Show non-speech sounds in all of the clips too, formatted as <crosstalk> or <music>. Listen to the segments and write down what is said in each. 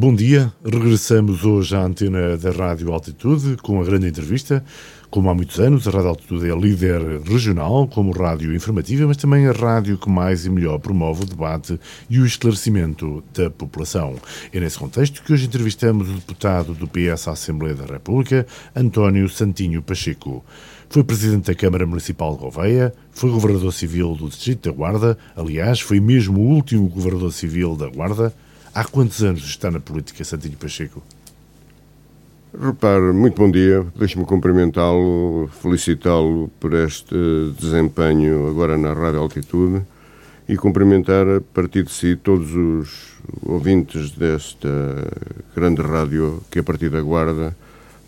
Bom dia, regressamos hoje à antena da Rádio Altitude com a grande entrevista. Como há muitos anos, a Rádio Altitude é líder regional como rádio informativa, mas também a rádio que mais e melhor promove o debate e o esclarecimento da população. É nesse contexto que hoje entrevistamos o deputado do PS à Assembleia da República, António Santinho Pacheco. Foi presidente da Câmara Municipal de Gouveia, foi governador civil do Distrito da Guarda, aliás, foi mesmo o último governador civil da Guarda Há quantos anos está na política Santinho Pacheco? Repare, muito bom dia. Deixe-me cumprimentá-lo, felicitá-lo por este desempenho agora na Rádio Altitude e cumprimentar a partir de si todos os ouvintes desta grande rádio que a partir da Guarda,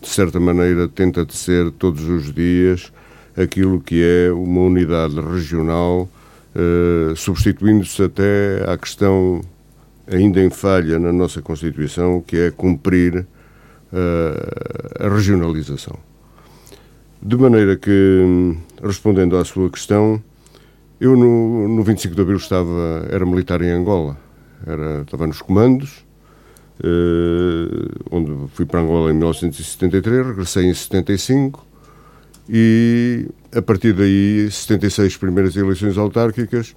de certa maneira, tenta de ser todos os dias aquilo que é uma unidade regional, eh, substituindo-se até à questão ainda em falha na nossa Constituição, que é cumprir uh, a regionalização. De maneira que, respondendo à sua questão, eu no, no 25 de Abril estava, era militar em Angola, era, estava nos comandos, uh, onde fui para Angola em 1973, regressei em 75 e a partir daí, 76 primeiras eleições autárquicas,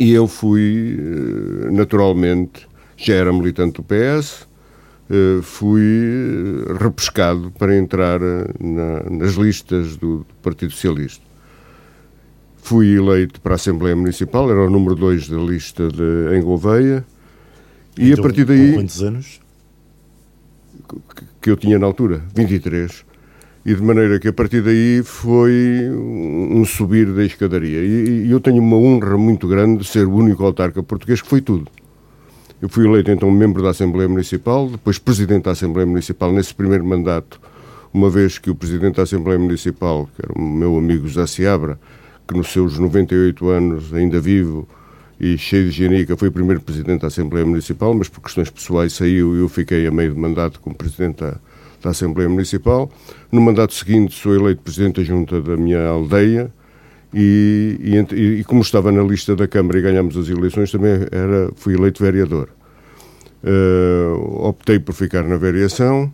e eu fui, eh, naturalmente, já era militante do PS, eh, fui eh, repescado para entrar na, nas listas do, Partido Socialista. Fui eleito para a Assembleia Municipal, era o número 2 da lista de, em Gouveia. E então, a partir daí. Quantos anos? Que eu tinha na altura, 23 e de maneira que a partir daí foi um subir da escadaria. E, e, eu tenho uma honra muito grande de ser o único autarca português que foi tudo. Eu fui eleito então membro da Assembleia Municipal, depois presidente da Assembleia Municipal nesse primeiro mandato, uma vez que o presidente da Assembleia Municipal, que era o meu amigo José Seabra, que nos seus 98 anos, ainda vivo e cheio de genica, foi o primeiro presidente da Assembleia Municipal, mas por questões pessoais saiu e eu fiquei a meio de mandato como presidente da da Assembleia Municipal. No mandato seguinte sou eleito Presidente da Junta da minha aldeia e, e, e como estava na lista da Câmara e ganhámos as eleições, também era, fui eleito vereador. Uh, optei por ficar na variação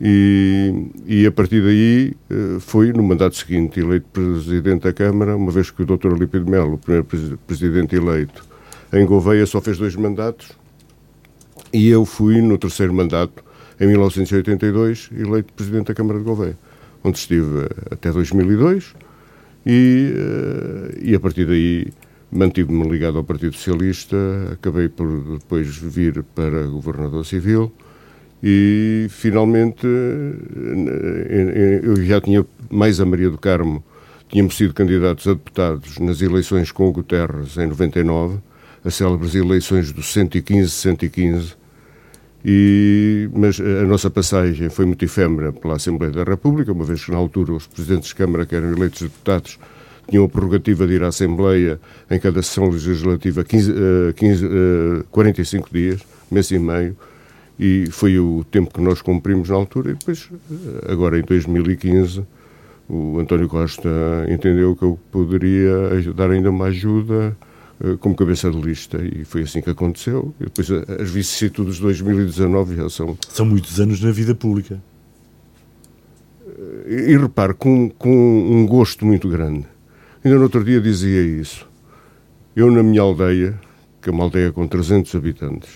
e, e a partir daí uh, no mandato seguinte, eleito Presidente da Câmara, uma vez que o Dr. Alípio de Melo, o primeiro Presidente eleito em Gouveia, só fez dois mandatos e eu fui, no terceiro mandato, em 1982, eleito Presidente da Câmara de Gouveia, onde estive até 2002 e, eh, e a partir daí mantive-me ligado ao Partido Socialista, acabei por depois vir para Governador Civil e finalmente eh, eu já tinha mais a Maria do Carmo, tínhamos sido candidatos a deputados nas eleições com o Guterres em 99, as célebres eleições do 115-115, e, mas a nossa passagem foi muito efêmera pela Assembleia da República, uma vez que na altura os presidentes de Câmara, que eram eleitos deputados, tinham a prerrogativa de ir à Assembleia em cada sessão legislativa 15, 15, 45 dias, mês e meio, e foi o tempo que nós cumprimos na altura. E depois, eh, agora em 2015, o António Costa entendeu que eu poderia dar ainda uma ajuda como cabeça de lista e foi assim que aconteceu. E depois eh, as vicissitudes de 2019 já são... São muitos anos na vida pública. E, eh, e repare, com, com um gosto muito grande. Ainda no outro dia dizia isso. Eu na minha aldeia, que é uma aldeia com 300 habitantes,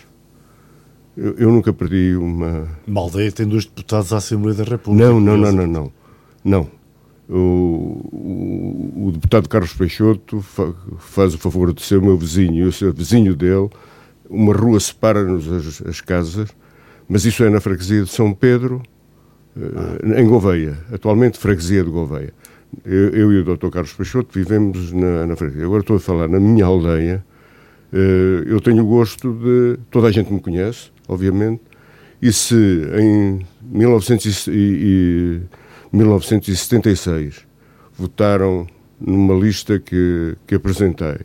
eu, eu nunca perdi uma... Uma aldeia tem dois deputados à Assembleia da República. Não, não, não, não, não. Não o, o, deputado Carlos Peixoto fa, faz o favor de ser o meu vizinho, eu ser vizinho dele, uma rua separa-nos as, as, casas, mas isso é na freguesia de São Pedro, ah. em Gouveia, atualmente freguesia de Gouveia. Eu, eu e o Dr. Carlos Peixoto vivemos na, na, freguesia. Agora estou a falar na minha aldeia, eh, eu tenho o gosto de. Toda a gente me conhece, obviamente, e se em 1900 e, e 1976 votaram numa lista que, que apresentei.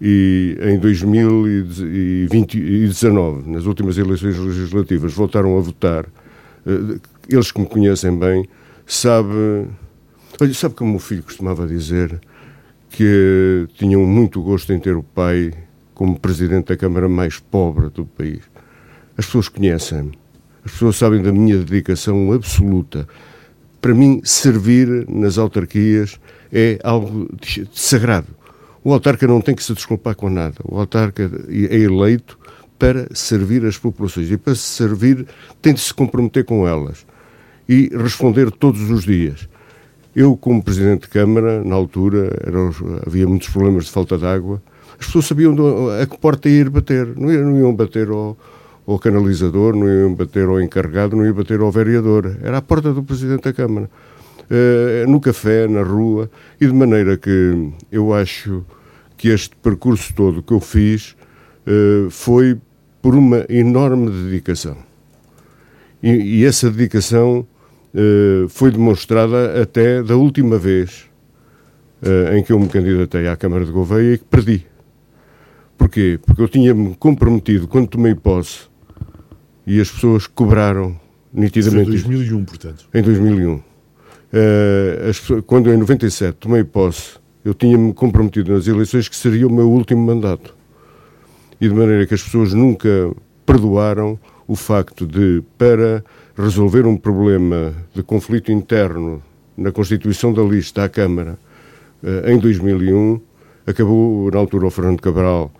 E em 2019, nas últimas eleições legislativas, voltaram a votar. Eh, eles que me conhecem bem, sabe, olha, sabe como o filho costumava dizer que tinham muito gosto em ter o pai como presidente da Câmara mais pobre do país. As pessoas conhecem-me, as pessoas sabem da minha dedicação absoluta. Para mim, servir nas autarquias é algo sagrado. O autarca não tem que se desculpar com nada. O autarca é eleito para servir as populações e para servir tem de se comprometer com elas e responder todos os dias. Eu, como Presidente de Câmara, na altura, era, havia muitos problemas de falta de água, as pessoas sabiam a que porta ir bater. Não iam bater ao, ao, canalizador, não iam bater ao encarregado, não iam bater ao vereador. Era a porta do Presidente da Câmara. Uh, no café, na rua, e de maneira que eu acho que este percurso todo que eu fiz uh, foi por uma enorme dedicação. E, e essa dedicação uh, foi demonstrada até da última vez em que eu me candidatei à Câmara de Gouveia e que perdi. Porquê? Porque eu tinha-me comprometido quando tomei posse e as pessoas cobraram nitidamente. Em 2001, portanto. Em 2001. Uh, as, quando em 97 tomei posse, eu tinha-me comprometido nas eleições que seria o meu último mandato e de maneira que as pessoas nunca perdoaram o facto de, para resolver um problema de conflito interno na constituição da lista à Câmara eh, em 2001, acabou, na altura, o Fernando Cabral,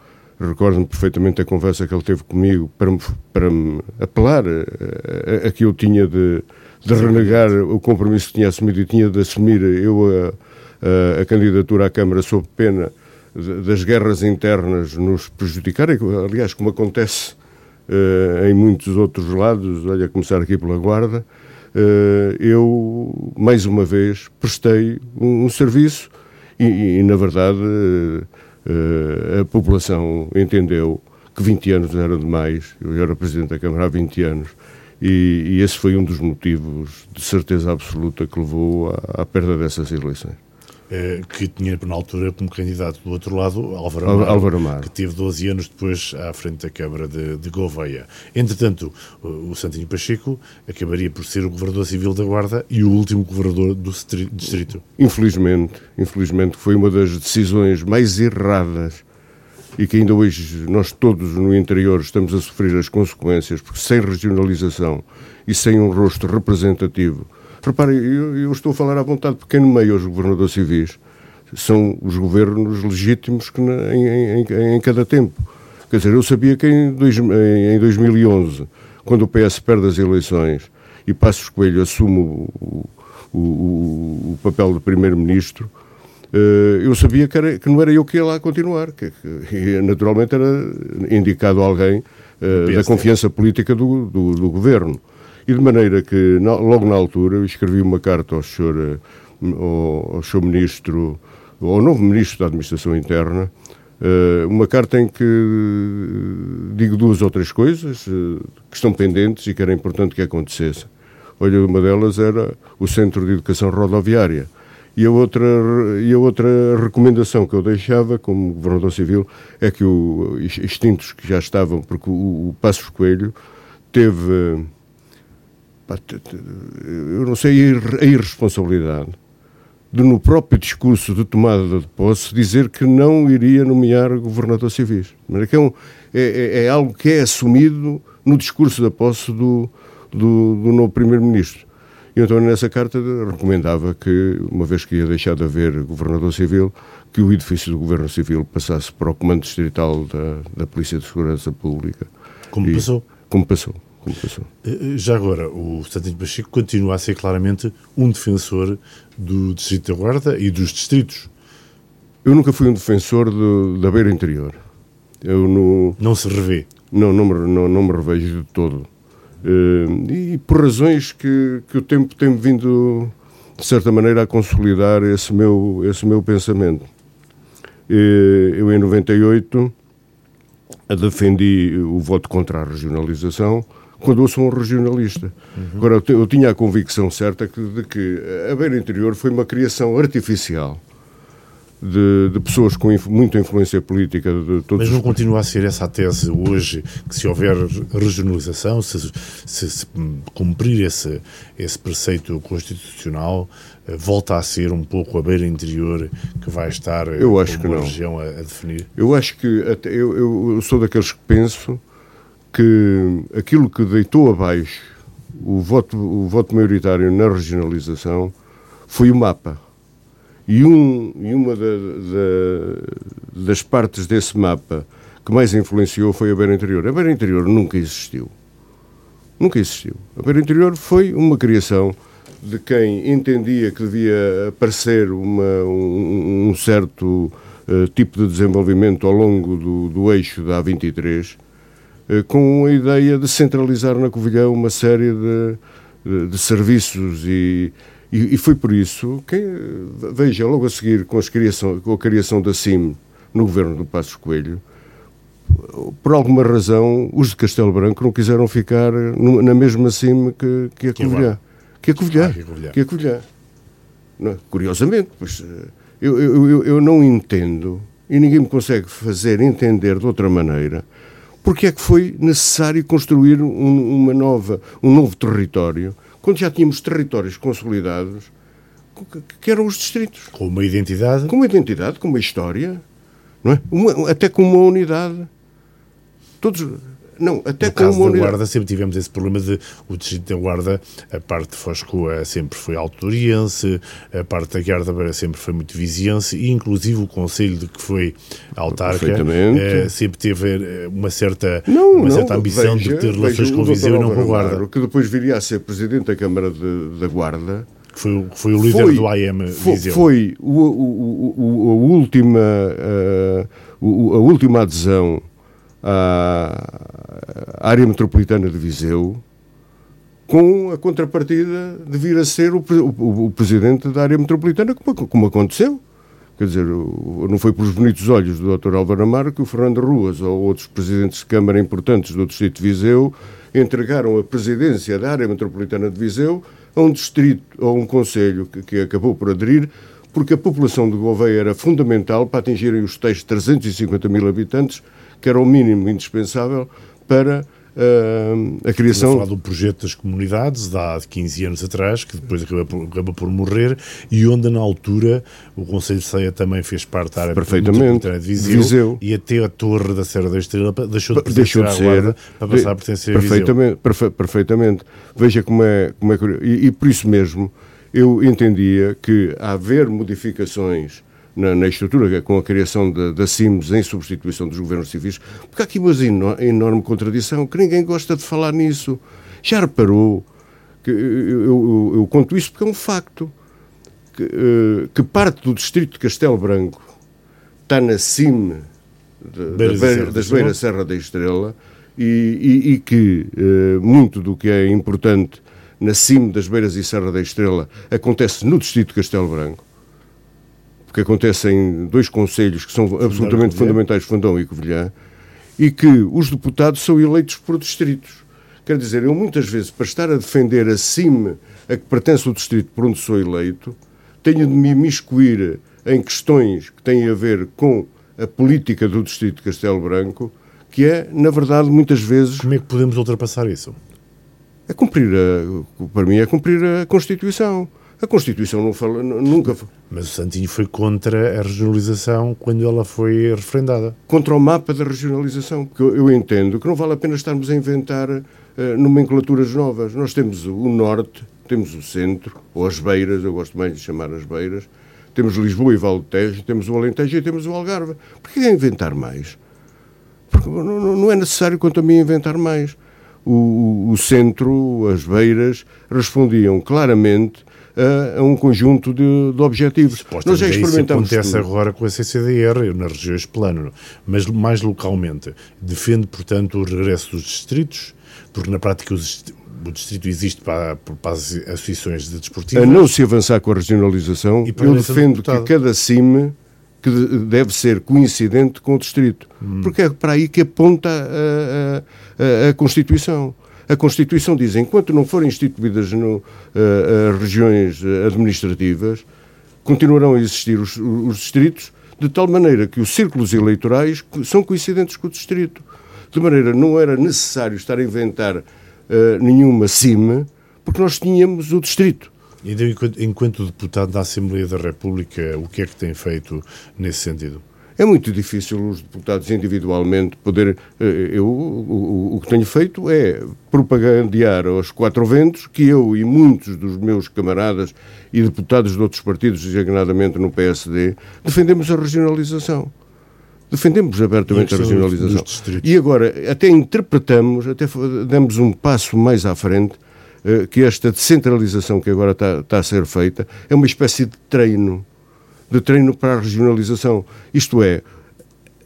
recordo-me perfeitamente a conversa que ele teve comigo para me, para me apelar a, a, a que eu tinha de, de renegar o compromisso que tinha assumido e tinha de assumir eu a, a, a candidatura à Câmara sob pena das guerras internas nos prejudicarem, aliás, como acontece uh, em muitos outros lados, olha, a começar aqui pela Guarda, uh, eu, mais uma vez, prestei um, um serviço e, e, na verdade, uh, a população entendeu que 20 anos era demais, eu era Presidente da Câmara há 20 anos, e, e esse foi um dos motivos, de certeza absoluta, que levou à, à perda dessas eleições. Eh, que tinha na altura como candidato do outro lado Álvaro Amaro, Álvaro Amaro. que teve 12 anos depois à frente da Câmara de, de Gouveia. Entretanto, o Santinho Pacheco acabaria por ser o governador civil da Guarda e o último governador do distrito. Infelizmente, infelizmente foi uma das decisões mais erradas e que ainda hoje nós todos no interior estamos a sofrer as consequências, porque sem regionalização e sem um rosto representativo Reparem, eu, eu, estou a falar à vontade, porque quem nomeia os governadores civis são os governos legítimos que na, em, em, em, cada tempo. Quer dizer, eu sabia que em, dois, em 2011, quando o PS perde as eleições e Passos Coelho assume o, o, o, papel de primeiro-ministro, uh, eu sabia que, era, que, não era eu que ia lá continuar, que, que naturalmente era indicado alguém uh, da confiança política do, do, do governo. E de maneira que, logo na altura, eu escrevi uma carta ao senhor, eh, ao, ao senhor ministro, ao novo ministro da Administração Interna, eh, uma carta em que digo duas ou três coisas eh, que estão pendentes e que era importante que acontecessem. Olha, uma delas era o Centro de Educação Rodoviária. E a outra, e a outra recomendação que eu deixava como Governador Civil é que os extintos que já estavam, porque o, o Passos Coelho teve eu não sei a irresponsabilidade de, no próprio discurso de tomada de posse, dizer que não iria nomear governador civis. É, um, é, é, é, algo que é assumido no discurso da posse do, do, do novo primeiro-ministro. E então, nessa carta, recomendava que, uma vez que ia deixar de haver governador civil, que o edifício do governo civil passasse para o comando distrital da, da Polícia de Segurança Pública. Como e, passou? Como passou. Eh, eh, já agora, o Santinho Pacheco continua a ser claramente um defensor do Distrito da Guarda e dos distritos. Eu nunca fui um defensor de, da beira interior. Eu no, não se revê? Não, não me, não, não me revejo de todo. Uh, e por razões que, que o tempo tem vindo, de certa maneira, a consolidar esse meu, esse meu pensamento. Eu, em 98, defendi o voto contra a regionalização quando eu sou um regionalista. Uhum. Agora, eu, eu, tinha a convicção certa que, de que a Beira Interior foi uma criação artificial de, de, pessoas com inf, muita influência política. De todos Mas não os... continua a ser essa a tese hoje, que se houver regionalização, se, se, se cumprir esse, esse preceito constitucional, eh, volta a ser um pouco a beira interior que vai estar eh, eu acho que não. região a, a, definir? Eu acho que, até, eu, eu sou daqueles que penso que aquilo que deitou abaixo o voto, o voto maioritário na regionalização foi o mapa. E, um, e uma da, da, das partes desse mapa que mais influenciou foi a Beira Interior. A Beira Interior nunca existiu. Nunca existiu. A Beira Interior foi uma criação de quem entendia que devia aparecer uma, um, um certo uh, tipo de desenvolvimento ao longo do, do eixo da A23 eh, com a ideia de centralizar na Covilhã uma série de, de, de serviços e, e, e, foi por isso que, veja, logo a seguir com, criação, com a criação da CIM no governo do Passos Coelho, por alguma razão, os de Castelo Branco não quiseram ficar no, na mesma CIM que, que a Covilhã. Que a Covilhã. Que a Covilhã. Curiosamente, pois, eh, eu, eu, eu, eu não entendo e ninguém me consegue fazer entender de outra maneira porque é que foi necessário construir um, uma nova, um novo território, quando já tínhamos territórios consolidados, que eram os distritos. Com uma identidade? Com uma identidade, com uma história, não é? Uma, até com uma unidade. Todos, não, até no caso da Guarda sempre tivemos esse problema de o Distrito da Guarda, a parte de Foscoa sempre foi autoriense, a parte da Guarda sempre foi muito viziense e inclusive o Conselho de que foi autarca eh, sempre teve eh, uma certa, não, uma não, certa ambição veja, de ter relações com Viseu e não com a Guarda. que depois viria a ser Presidente da Câmara de, da Guarda, foi, foi o líder foi, do AM Viseu. Foi o, o, o, a, última, a última adesão à área metropolitana de Viseu, com a contrapartida de vir a ser o, o, o presidente da área metropolitana, como, como, aconteceu. Quer dizer, não foi pelos bonitos olhos do Dr. Álvaro Amaro que o Fernando Ruas ou outros presidentes de Câmara importantes do Distrito de Viseu entregaram a presidência da área metropolitana de Viseu a um distrito, a um conselho que, que acabou por aderir, porque a população de Gouveia era fundamental para atingirem os tais 350 mil habitantes que era o mínimo indispensável para uh, a criação. Estamos a falar do projeto das comunidades, de há 15 anos atrás, que depois acabou por, acabou por morrer, e onde na altura o Conselho de Ceia também fez parte da área Perfeitamente. de Viseu, Viseu, e até a Torre da Serra da Estrela deixou de pertencer deixou de ser, para passar a pertencer perfeitamente, a Viseu. Perfe perfeitamente. Veja como é, como é e, e por isso mesmo eu entendia que a haver modificações na, na, estrutura, com a criação da CIMS em substituição dos governos civis, porque há aqui uma enorme contradição, que ninguém gosta de falar nisso. Já reparou, que eu, eu, eu conto isso porque é um facto, que, uh, que, parte do distrito de Castelo Branco está na CIM de, Beira, das Beiras Serra da Estrela e, e, e que uh, muito do que é importante na CIM das Beiras e Serra da Estrela acontece no distrito de Castelo Branco porque acontecem dois conselhos que são absolutamente fundamentais, Fundão e Covilhã, e que os deputados são eleitos por distritos. Quer dizer, eu muitas vezes, para estar a defender a CIM a que pertence o distrito por onde sou eleito, tenho de me imiscuir em questões que têm a ver com a política do distrito de Castelo Branco, que é, na verdade, muitas vezes... Como é que podemos ultrapassar isso? É cumprir, a, para mim, é cumprir a Constituição. A Constituição não fala, nunca. Mas o Santinho foi contra a regionalização quando ela foi referendada. Contra o mapa da regionalização, porque eu, eu entendo que não vale a pena estarmos a inventar uh, nomenclaturas novas. Nós temos o Norte, temos o Centro, ou as Beiras, eu gosto mais de chamar as Beiras, temos Lisboa e Valde Tejo, temos o Alentejo e temos o Algarve. Por que inventar mais? Porque não, não é necessário, quanto a mim, inventar mais. O, o centro, as beiras, respondiam claramente a, a um conjunto de, de objetivos. Nós já experimentamos. Isso acontece tudo. agora com a CCDR, nas regiões plano, mas mais localmente. Defende, portanto, o regresso dos distritos, porque na prática os, o distrito existe para, para, as associações de desportivas. A não se avançar com a regionalização, eu defendo que cada CIME que deve ser coincidente com o distrito, hum. porque é para aí que aponta a, a, a, a Constituição. A Constituição diz, enquanto não forem instituídas no, uh, regiões administrativas, continuarão a existir os, os, distritos, de tal maneira que os círculos eleitorais são coincidentes com o distrito. De maneira não era necessário estar a inventar uh, nenhuma cima, porque nós tínhamos o distrito. E enquanto, enquanto deputado da Assembleia da República, o que é que tem feito nesse sentido? É muito difícil os deputados individualmente poder. Eh, eu o, o, que tenho feito é propagandear aos quatro ventos que eu e muitos dos meus camaradas e deputados de outros partidos, designadamente no PSD, defendemos a regionalização. Defendemos abertamente a, regionalização. E agora, até interpretamos, até damos um passo mais à frente, eh, que esta descentralização que agora está, está a ser feita é uma espécie de treino de treino para a regionalização. Isto é,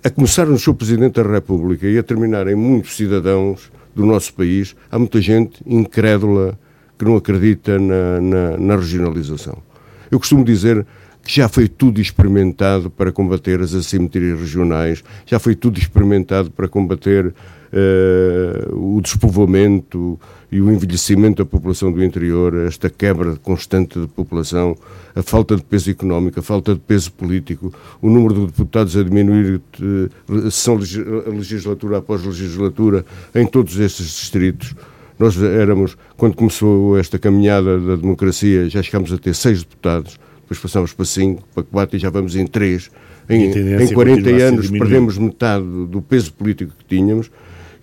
a começar no seu Presidente da República e a terminar em muitos cidadãos do nosso país, há muita gente incrédula que não acredita na, na, na regionalização. Eu costumo dizer que já foi tudo experimentado para combater as assimetrias regionais, já foi tudo experimentado para combater uh, o despovoamento e o envelhecimento da população do interior, esta quebra constante de população, a falta de peso económico, a falta de peso político, o número de deputados a diminuir uh, sessão legislatura após legislatura em todos estes distritos. Nós éramos, quando começou esta caminhada da democracia, já chegámos a ter seis deputados, depois passámos para cinco, para quatro e já vamos em três. Em, em 40 anos perdemos metade do peso político que tínhamos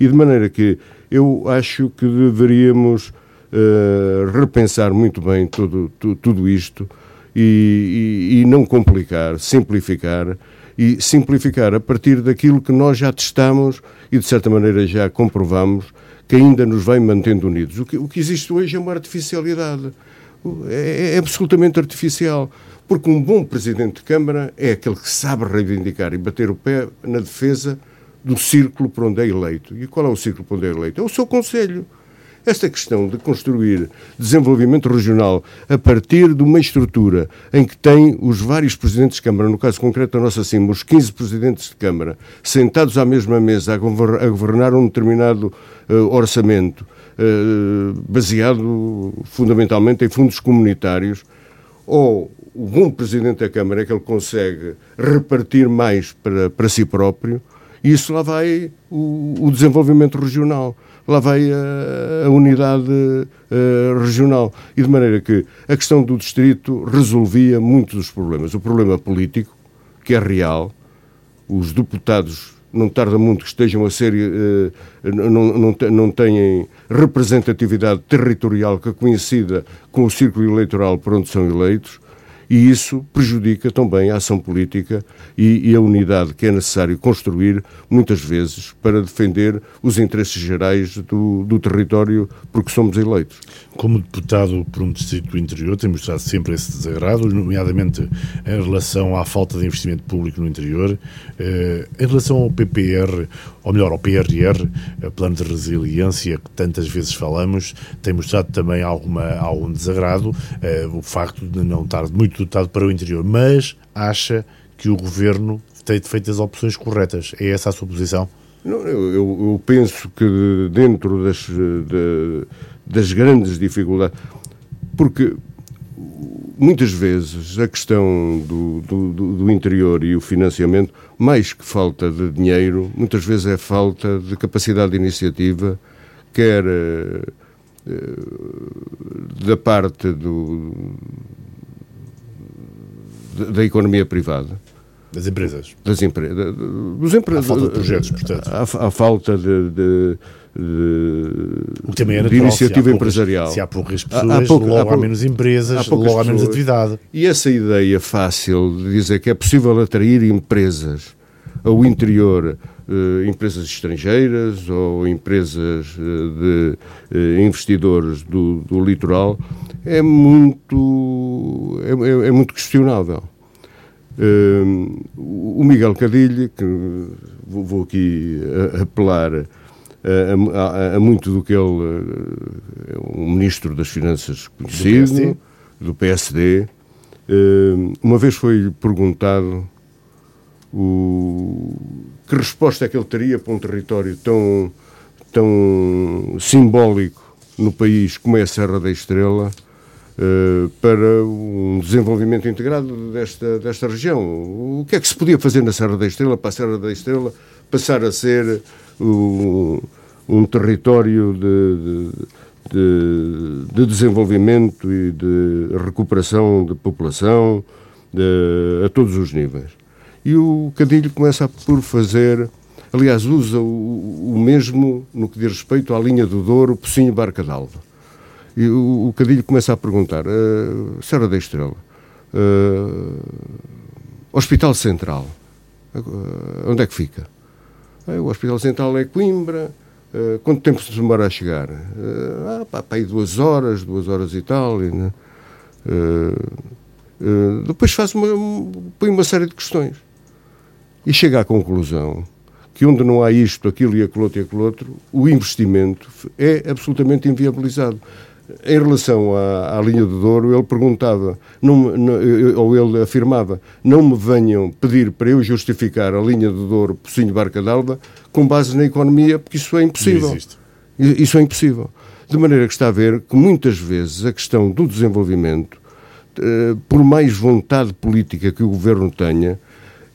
e de maneira que eu acho que deveríamos uh, repensar muito bem tudo, tu, tudo isto e, e, e não complicar, simplificar e simplificar a partir daquilo que nós já testamos e de certa maneira já comprovamos que ainda nos vai mantendo unidos. O que, o que existe hoje é uma artificialidade. É, é, absolutamente artificial. Porque um bom presidente de Câmara é aquele que sabe reivindicar e bater o pé na defesa do círculo por onde é eleito. E qual é o círculo por onde é eleito? É o seu Conselho. Esta questão de construir desenvolvimento regional a partir de uma estrutura em que tem os vários presidentes de Câmara, no caso concreto da nossa CIM, os 15 presidentes de Câmara, sentados à mesma mesa a, governar um determinado uh, orçamento, uh, baseado fundamentalmente em fundos comunitários, ou o bom presidente da Câmara é que ele consegue repartir mais para, para si próprio, e isso lá vai o, o desenvolvimento regional, lá vai a, a unidade uh, regional. E de maneira que a questão do distrito resolvia muitos dos problemas. O problema político, que é real, os deputados não tarda muito que estejam a ser, uh, não, não, não têm representatividade territorial que é conhecida com o círculo eleitoral por onde são eleitos, e isso prejudica também a ação política e, e, a unidade que é necessário construir, muitas vezes, para defender os interesses gerais do, do território porque somos eleitos. Como deputado por um distrito interior, temos mostrado sempre esse desagrado, nomeadamente em relação à falta de investimento público no interior, eh, em relação ao PPR, ou melhor, ao PRR, eh, Plano de Resiliência, que tantas vezes falamos, tem mostrado também alguma, algum desagrado, eh, o facto de não estar muito dotado para o interior, mas acha que o Governo tem feito as opções corretas. É essa a sua posição? Não, eu, eu, penso que dentro das, de, das grandes dificuldades, porque muitas vezes a questão do, do, do, interior e o financiamento, mais que falta de dinheiro, muitas vezes é falta de capacidade de iniciativa, quer uh, da parte do, da economia privada. Das empresas. Das empresas. Dos empre... A falta de projetos, portanto. A, a falta de, de, de, o também é natural, de iniciativa se empresarial. se há poucas pessoas, há, há pouca, logo há, há, menos empresas, há logo há menos atividade. E essa ideia fácil de dizer que é possível atrair empresas ao interior, eh, empresas estrangeiras ou empresas eh, de eh, investidores do, do litoral, é muito, é, é, é muito questionável. Uh, o Miguel Cadilho, que vou, aqui apelar a, a, a, muito do que ele é um ministro das Finanças conhecido, do PSD, do PSD uh, uma vez foi perguntado o, que resposta é que ele teria para um território tão, tão simbólico no país como é a Serra da Estrela para um desenvolvimento integrado desta, desta região. O que é que se podia fazer na Serra da Estrela para a Serra da Estrela passar a ser um, um território de, de, de, desenvolvimento e de recuperação de população de, a todos os níveis. E o Cadilho começa por fazer, aliás, usa o, o mesmo no que diz respeito à linha do Douro, Pocinho Barca d'Alva. E o, o, Cadilho começa a perguntar, uh, Serra da Estrela, uh, Hospital Central, uh, onde é que fica? Uh, o Hospital Central é Coimbra, uh, quanto tempo se demora a chegar? Uh, ah, pá, pá, aí duas horas, duas horas e tal. E, né? depois faz uma, põe uma série de questões e chega à conclusão que onde não há isto, aquilo e aquilo outro e aquilo outro, o investimento é absolutamente inviabilizado. Em relação à, à linha do Douro, ele perguntava, não, não, ou ele afirmava, não me venham pedir para eu justificar a linha do Douro, Pocinho Barca d'Alba, com base na economia, porque isso é impossível. Isso é impossível. De maneira que está a ver que muitas vezes a questão do desenvolvimento, eh, por mais vontade política que o governo tenha,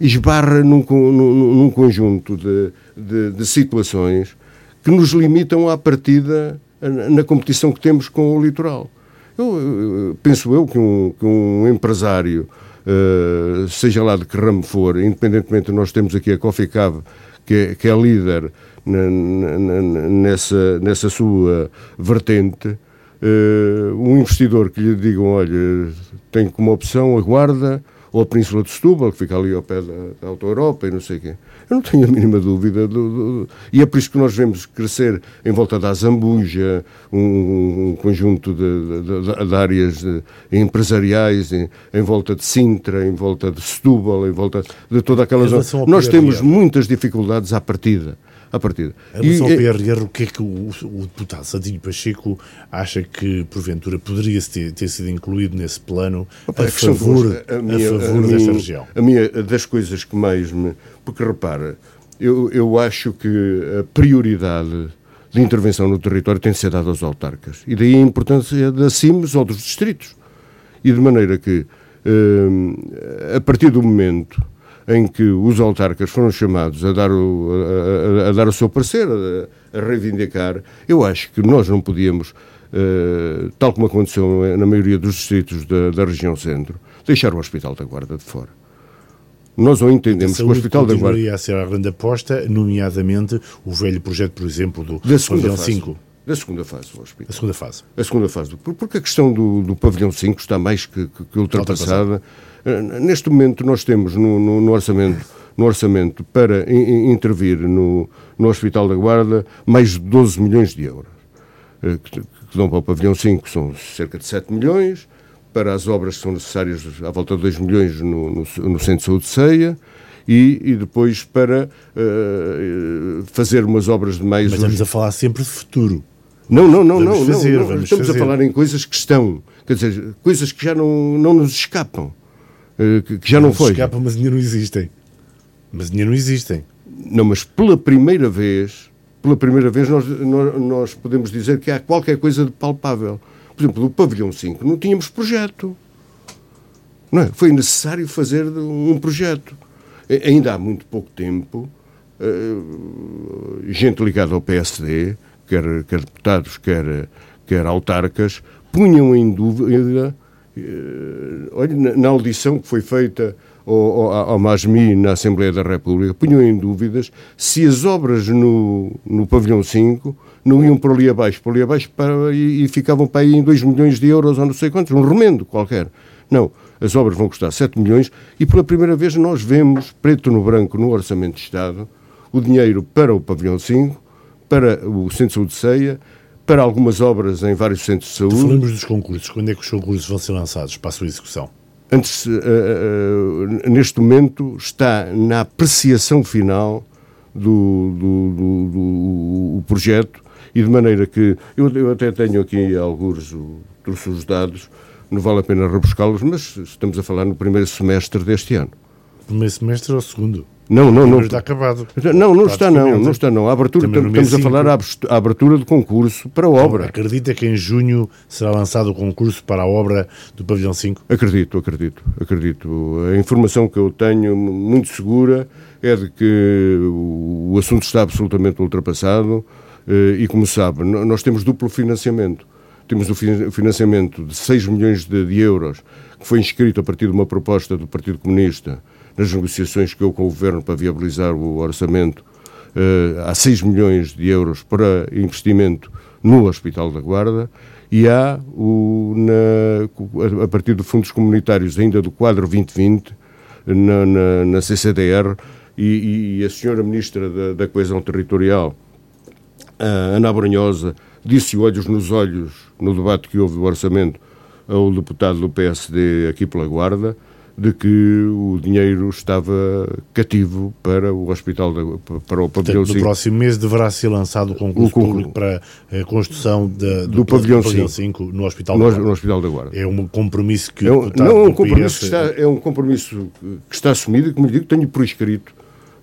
esbarra num, num, num conjunto de, de, de, situações que nos limitam à partida na competição que temos com o litoral. Eu, penso eu que um, que um empresário, uh, seja lá de que ramo for, independentemente, nós temos aqui a Coffee Cave, que é, que é líder nessa, nessa sua vertente, uh, um investidor que lhe digam, olha, tem como opção a guarda ou a Península de Setúbal, que fica ali ao pé da, da Auto Europa e não sei o quê. Eu não tenho a mínima dúvida. Do, do, e é por isso que nós vemos crescer em volta da Zambuja um, um conjunto de, de, de áreas empresariais, em, em, volta de Sintra, em volta de Setúbal, em volta de toda aquela zona. Nós temos muitas dificuldades à partida à partida. Em relação e, ao PRR, o que é que o, o deputado Santinho Pacheco acha que, porventura, poderia ter, ter sido incluído nesse plano opa, a, favor, a, minha, a favor a desta região? A minha, das coisas que mais me... Porque, repara, eu, eu acho que a prioridade de intervenção no território tem de ser dada aos autarcas. E daí a importância da CIMES ou dos distritos. E de maneira que, hum, a partir do momento em que os autarcas foram chamados a dar o, a, a, dar o seu parecer, a, a, reivindicar, eu acho que nós não podíamos, uh, tal como aconteceu na maioria dos distritos da, da região centro, deixar o Hospital da Guarda de fora. Nós não entendemos que o Hospital da Guarda... a ser a grande aposta, nomeadamente o velho projeto, por exemplo, do da Pavilhão 5. Da segunda fase do hospital. A segunda fase. A segunda fase. Porque a questão do, do Pavilhão 5 está mais que, que, que ultrapassada. ultrapassada neste momento nós temos no, no, no orçamento, no orçamento para in, intervir no, no Hospital da Guarda mais de 12 milhões de euros, eh, que, que dão para o pavilhão 5, são cerca de 7 milhões, para as obras que são necessárias à volta de 2 milhões no, no, no Centro de Saúde de Ceia, e, e, depois para uh, fazer umas obras de mais... Mas estamos a falar sempre de futuro. Não, não, não, vamos não, fazer, não, não. Estamos fazer. a falar em coisas que estão, quer dizer, coisas que já não, não nos escapam. Eh, que, que já não, não foi. Escapa, mas ainda não existem. Mas ainda não existem. Não, mas pela primeira vez, pela primeira vez nós, nós, nós podemos dizer que há qualquer coisa de palpável. Por exemplo, do pavilhão 5 não tínhamos projeto. Não é? Foi necessário fazer um projeto. Ainda há muito pouco tempo, uh, gente ligada ao PSD, quer, quer deputados, quer, quer autarcas, punham em dúvida eh, olha, na audição que foi feita ao, ao, MASMI na Assembleia da República, punham em dúvidas se as obras no, no pavilhão 5 não iam por ali abaixo, por ali abaixo para, e, e, ficavam para aí em 2 milhões de euros ou não sei quantos, um remendo qualquer. Não, as obras vão custar 7 milhões e pela primeira vez nós vemos, preto no branco, no Orçamento de Estado, o dinheiro para o pavilhão 5, para o Centro de Saúde de Ceia, para algumas obras em vários centros de saúde. Falamos dos concursos. Quando é que os concursos vão ser lançados para a sua execução? Antes, uh, uh, neste momento, está na apreciação final do, do, do, do projeto e de maneira que eu, eu até tenho aqui alguns trouxe os dados, não vale a pena rebuscá-los, mas estamos a falar no primeiro semestre deste ano. Primeiro semestre ou segundo? Não, não, não. está acabado. Não, não está não, não está não. A abertura, estamos a falar a abertura de concurso para a obra. Acredita que em junho será lançado o concurso para a obra do Pavilhão 5? Acredito, acredito, acredito. A informação que eu tenho, muito segura, é de que o assunto está absolutamente ultrapassado eh, e, como sabe, nós temos duplo financiamento. temos o financiamento de 6 milhões de euros, que foi inscrito a partir de uma proposta do Partido Comunista nas negociações que eu com o Governo para viabilizar o orçamento, uh, há 6 milhões de euros para investimento no Hospital da Guarda e há, o, na, a partir de fundos comunitários ainda do quadro 2020, na, na, na CCDR, e, e, a senhora Ministra da, da Coesão Territorial, Ana Brunhosa, disse olhos nos olhos no debate que houve do orçamento ao deputado do PSD aqui pela Guarda, de que o dinheiro estava cativo para o hospital, de, para o pavilhão Portanto, No próximo mês deverá ser lançado o concurso, o concurso público para a construção de, do, do, pavilhão, pavilhão 5, 5 no Hospital no. No Hospital da Guarda. É um compromisso que é um, não, é um compromisso, PS... está, é um compromisso que está assumido e, como lhe digo, tenho por escrito.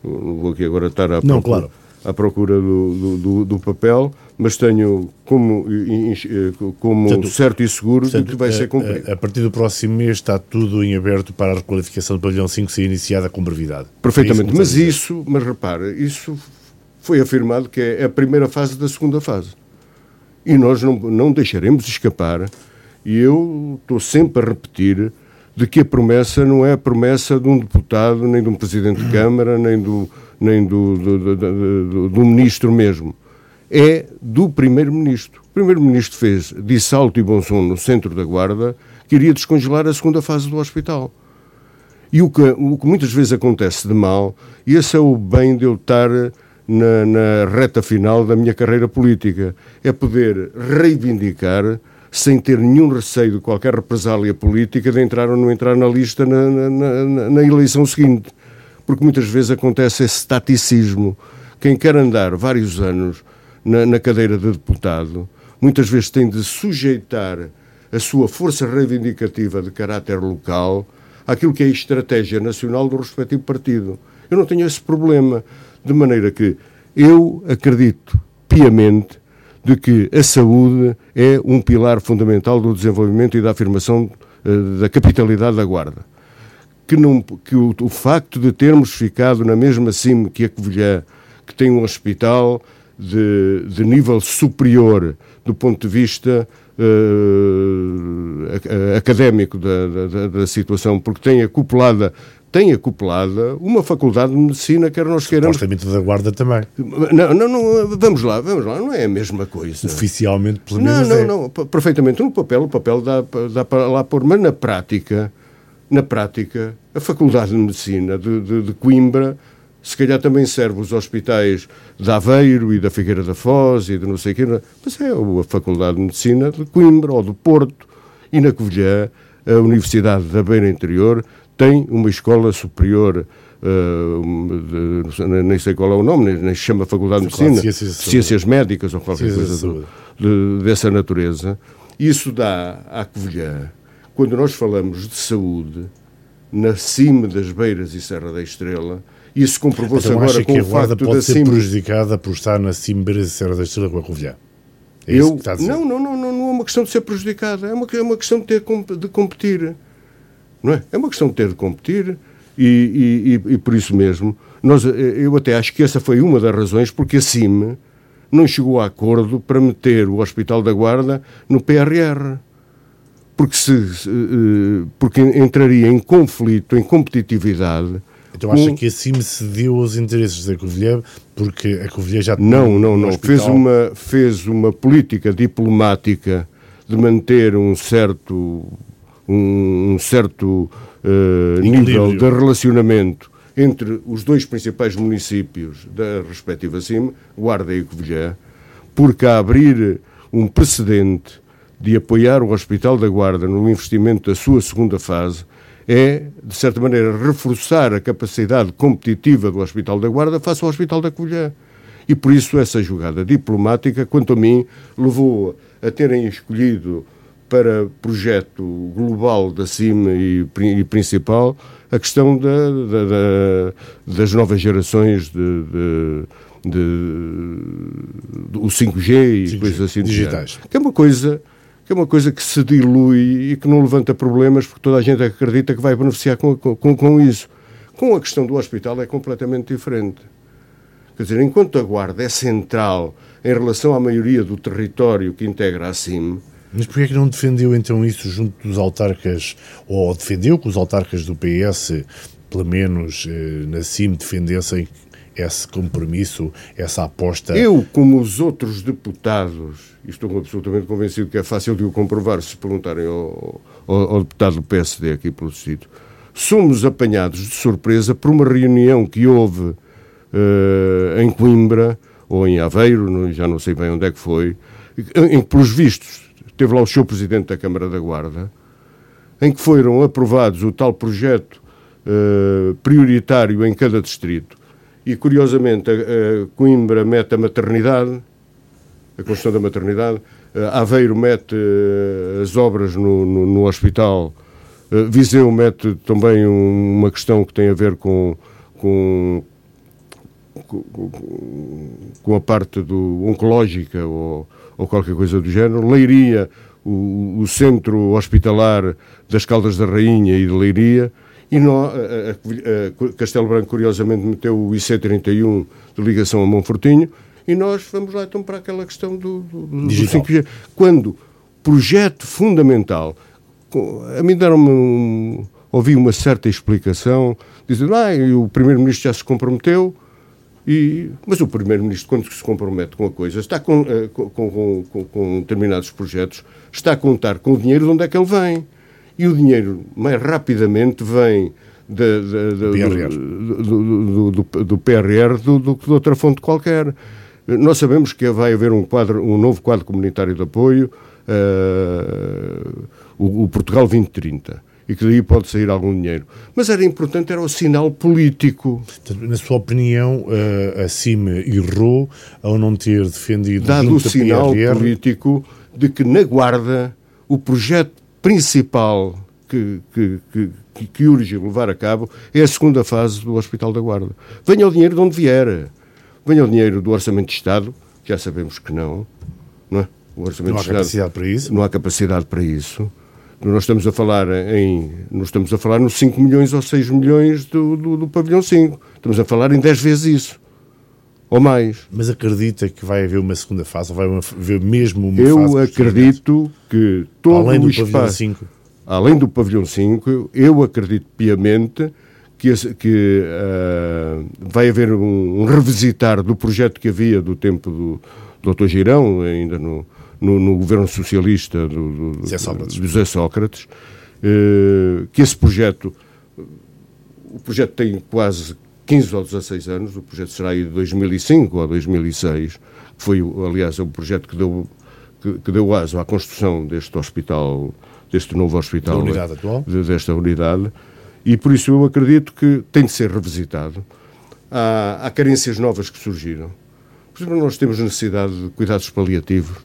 Não vou aqui agora estar a não, claro à procura do, do, do, papel, mas tenho como, eh, como portanto, certo e seguro portanto, de que vai ser cumprido. A, a, partir do próximo mês está tudo em aberto para a requalificação do pavilhão 5 ser iniciada com brevidade. Perfeitamente, é mas isso, mas repara, isso foi afirmado que é a primeira fase da segunda fase. E nós não, não deixaremos escapar, e eu estou sempre a repetir, de que a promessa não é a promessa de um deputado, nem de um presidente de Câmara, nem do nem do, do, do, do ministro mesmo, é do primeiro-ministro. O primeiro-ministro fez, disse alto e bom som no centro da Guarda, que iria descongelar a segunda fase do hospital. E o que, o que muitas vezes acontece de mal, e esse é o bem de eu estar na, na reta final da minha carreira política, é poder reivindicar sem ter nenhum receio de qualquer represália política de entrar ou não entrar na lista na, na, na, na eleição seguinte porque muitas vezes acontece esse taticismo. Quem quer andar vários anos na, na cadeira de deputado, muitas vezes tem de sujeitar a sua força reivindicativa de caráter local àquilo que é a estratégia nacional do respectivo partido. Eu não tenho esse problema, de maneira que eu acredito piamente de que a saúde é um pilar fundamental do desenvolvimento e da afirmação uh, da capitalidade da Guarda que, que o, o, facto de termos ficado na mesma cima que a Covilhã, que tem um hospital de, de nível superior do ponto de vista uh, académico da, da, da, situação, porque tem acoplada tem acoplada uma faculdade de medicina, quer nós queiramos. Supostamente da Guarda também. Não, não, não, vamos lá, vamos lá, não é a mesma coisa. Oficialmente, pelo menos. Não, não, é. não, perfeitamente. No papel, o papel dá, dá para lá pôr, mas na prática na prática, a Faculdade de Medicina de, de, de, Coimbra, se calhar também serve os hospitais de Aveiro e da Figueira da Foz e de não sei o quê, mas é a Faculdade de Medicina de Coimbra ou do Porto. E na Covilhã, a Universidade da Beira Interior tem uma escola superior Uh, de, nem sei qual é o nome, nem, nem se chama Faculdade de Medicina, Ciências, Ciências Médicas ou qualquer Ciências coisa de, de, dessa natureza. Isso dá à Covilhã quando nós falamos de saúde, na cima das Beiras e Serra da Estrela, isso comprovou-se então, agora com o facto pode da ser prejudicada por estar na cima Beiras e Serra da Estrela com a Covilhã. É Eu, não, não, não, não, não é uma questão de ser prejudicada, é uma, é uma questão de ter de competir. Não é? É uma questão de ter de competir e, e, e, e por isso mesmo, nós, eu até acho que essa foi uma das razões porque a CIM não chegou a acordo para meter o Hospital da Guarda no PRR porque, se, eh, porque entraria em conflito, em competitividade. Então acha que assim cedeu aos interesses da Covilhã porque a Covilhã já Não, não, não. Fez uma, fez uma política diplomática de manter um certo, um, um certo uh, nível de relacionamento entre os dois principais municípios da respectiva CIM, Guarda e Covilhã, porque a abrir um precedente de apoiar o Hospital da Guarda no investimento da sua segunda fase é, de certa maneira, reforçar a capacidade competitiva do Hospital da Guarda face ao Hospital da Colher. E por isso essa jogada diplomática, quanto a mim, levou a terem escolhido para projeto global da CIM e, e principal a questão da, da, da, das novas gerações de, de, de, de o 5G e 5G, coisas assim digitais. Que é uma coisa que é uma coisa que se dilui e que não levanta problemas porque toda a gente acredita que vai beneficiar com, com, com isso. Com a questão do hospital é completamente diferente. Quer dizer, enquanto a Guarda é central em relação à maioria do território que integra a CIM, Mas porquê é que não defendeu então isso junto dos autarcas, ou defendeu que os autarcas do PS, pelo menos eh, na CIM, defendessem esse compromisso, essa aposta? Eu, como os outros deputados, e estou absolutamente convencido que é fácil de o comprovar se perguntarem ao, ao, ao deputado do PSD aqui pelo distrito, somos apanhados de surpresa por uma reunião que houve uh, em Coimbra ou em Aveiro, já não sei bem onde é que foi, em que, pelos vistos, teve lá o seu presidente da Câmara da Guarda, em que foram aprovados o tal projeto uh, prioritário em cada distrito. E, curiosamente, a, a Coimbra mete a maternidade, a construção da maternidade, uh, Aveiro mete uh, as obras no, no, no hospital eh, Viseu mete também uma questão que tem a ver com, com, com a parte do oncológica ou, ou qualquer coisa do género. Leiria, o, o centro hospitalar das Caldas da Rainha e de Leiria. E nós, a, a, a Castelo Branco, curiosamente, meteu o IC31 de ligação a Monfortinho. E nós vamos lá então para aquela questão do, do, do 5G. Quando projeto fundamental a mim deram-me um, ouvi uma certa explicação, dizendo, ah, o Primeiro-Ministro já se comprometeu, e, mas o Primeiro-Ministro, quando se compromete com a coisa, está com, uh, com, com, com, determinados projetos, está a contar com o dinheiro de onde é que ele vem. E o dinheiro, mais rapidamente, vem PRR. Do, do, do, do, PRR do que de outra fonte qualquer. Nós sabemos que vai haver um, quadro, um novo quadro comunitário de apoio, uh, o, o, Portugal 2030 e que daí pode sair algum dinheiro. Mas era importante, era o sinal político. Na sua opinião, uh, a CIM errou ao não ter defendido... Dado o sinal PRR... político de que na Guarda o projeto principal que, que, que, que urge levar a cabo é a segunda fase do Hospital da Guarda. Venha o dinheiro de onde vier. Venha o dinheiro do Orçamento de Estado, já sabemos que não, não é? O orçamento não há capacidade para isso? Não há capacidade para isso. Nós estamos a falar em. Nós estamos a falar nos 5 milhões ou 6 milhões do, do, do pavilhão 5. Estamos a falar em 10 vezes isso. Ou mais. Mas acredita que vai haver uma segunda fase? Ou vai haver mesmo uma eu fase? Eu acredito que todo além o espaço. Pavilhão 5. Além do pavilhão 5, eu acredito piamente que, que uh, vai haver um, um, revisitar do projeto que havia do tempo do, do Dr. Girão, ainda no, no, no governo socialista do, do, Zé Sócrates, do Zé Sócrates eh, que esse projeto, o projeto tem quase 15 ou 16 anos, o projeto será aí de 2005 ou 2006, foi, aliás, o projeto que deu, que, que deu aso à construção deste hospital, deste novo hospital, da unidade atual. desta unidade, e por isso eu acredito que tem de ser revisitado. Há, há carências novas que surgiram. Por exemplo, nós temos necessidade de cuidados paliativos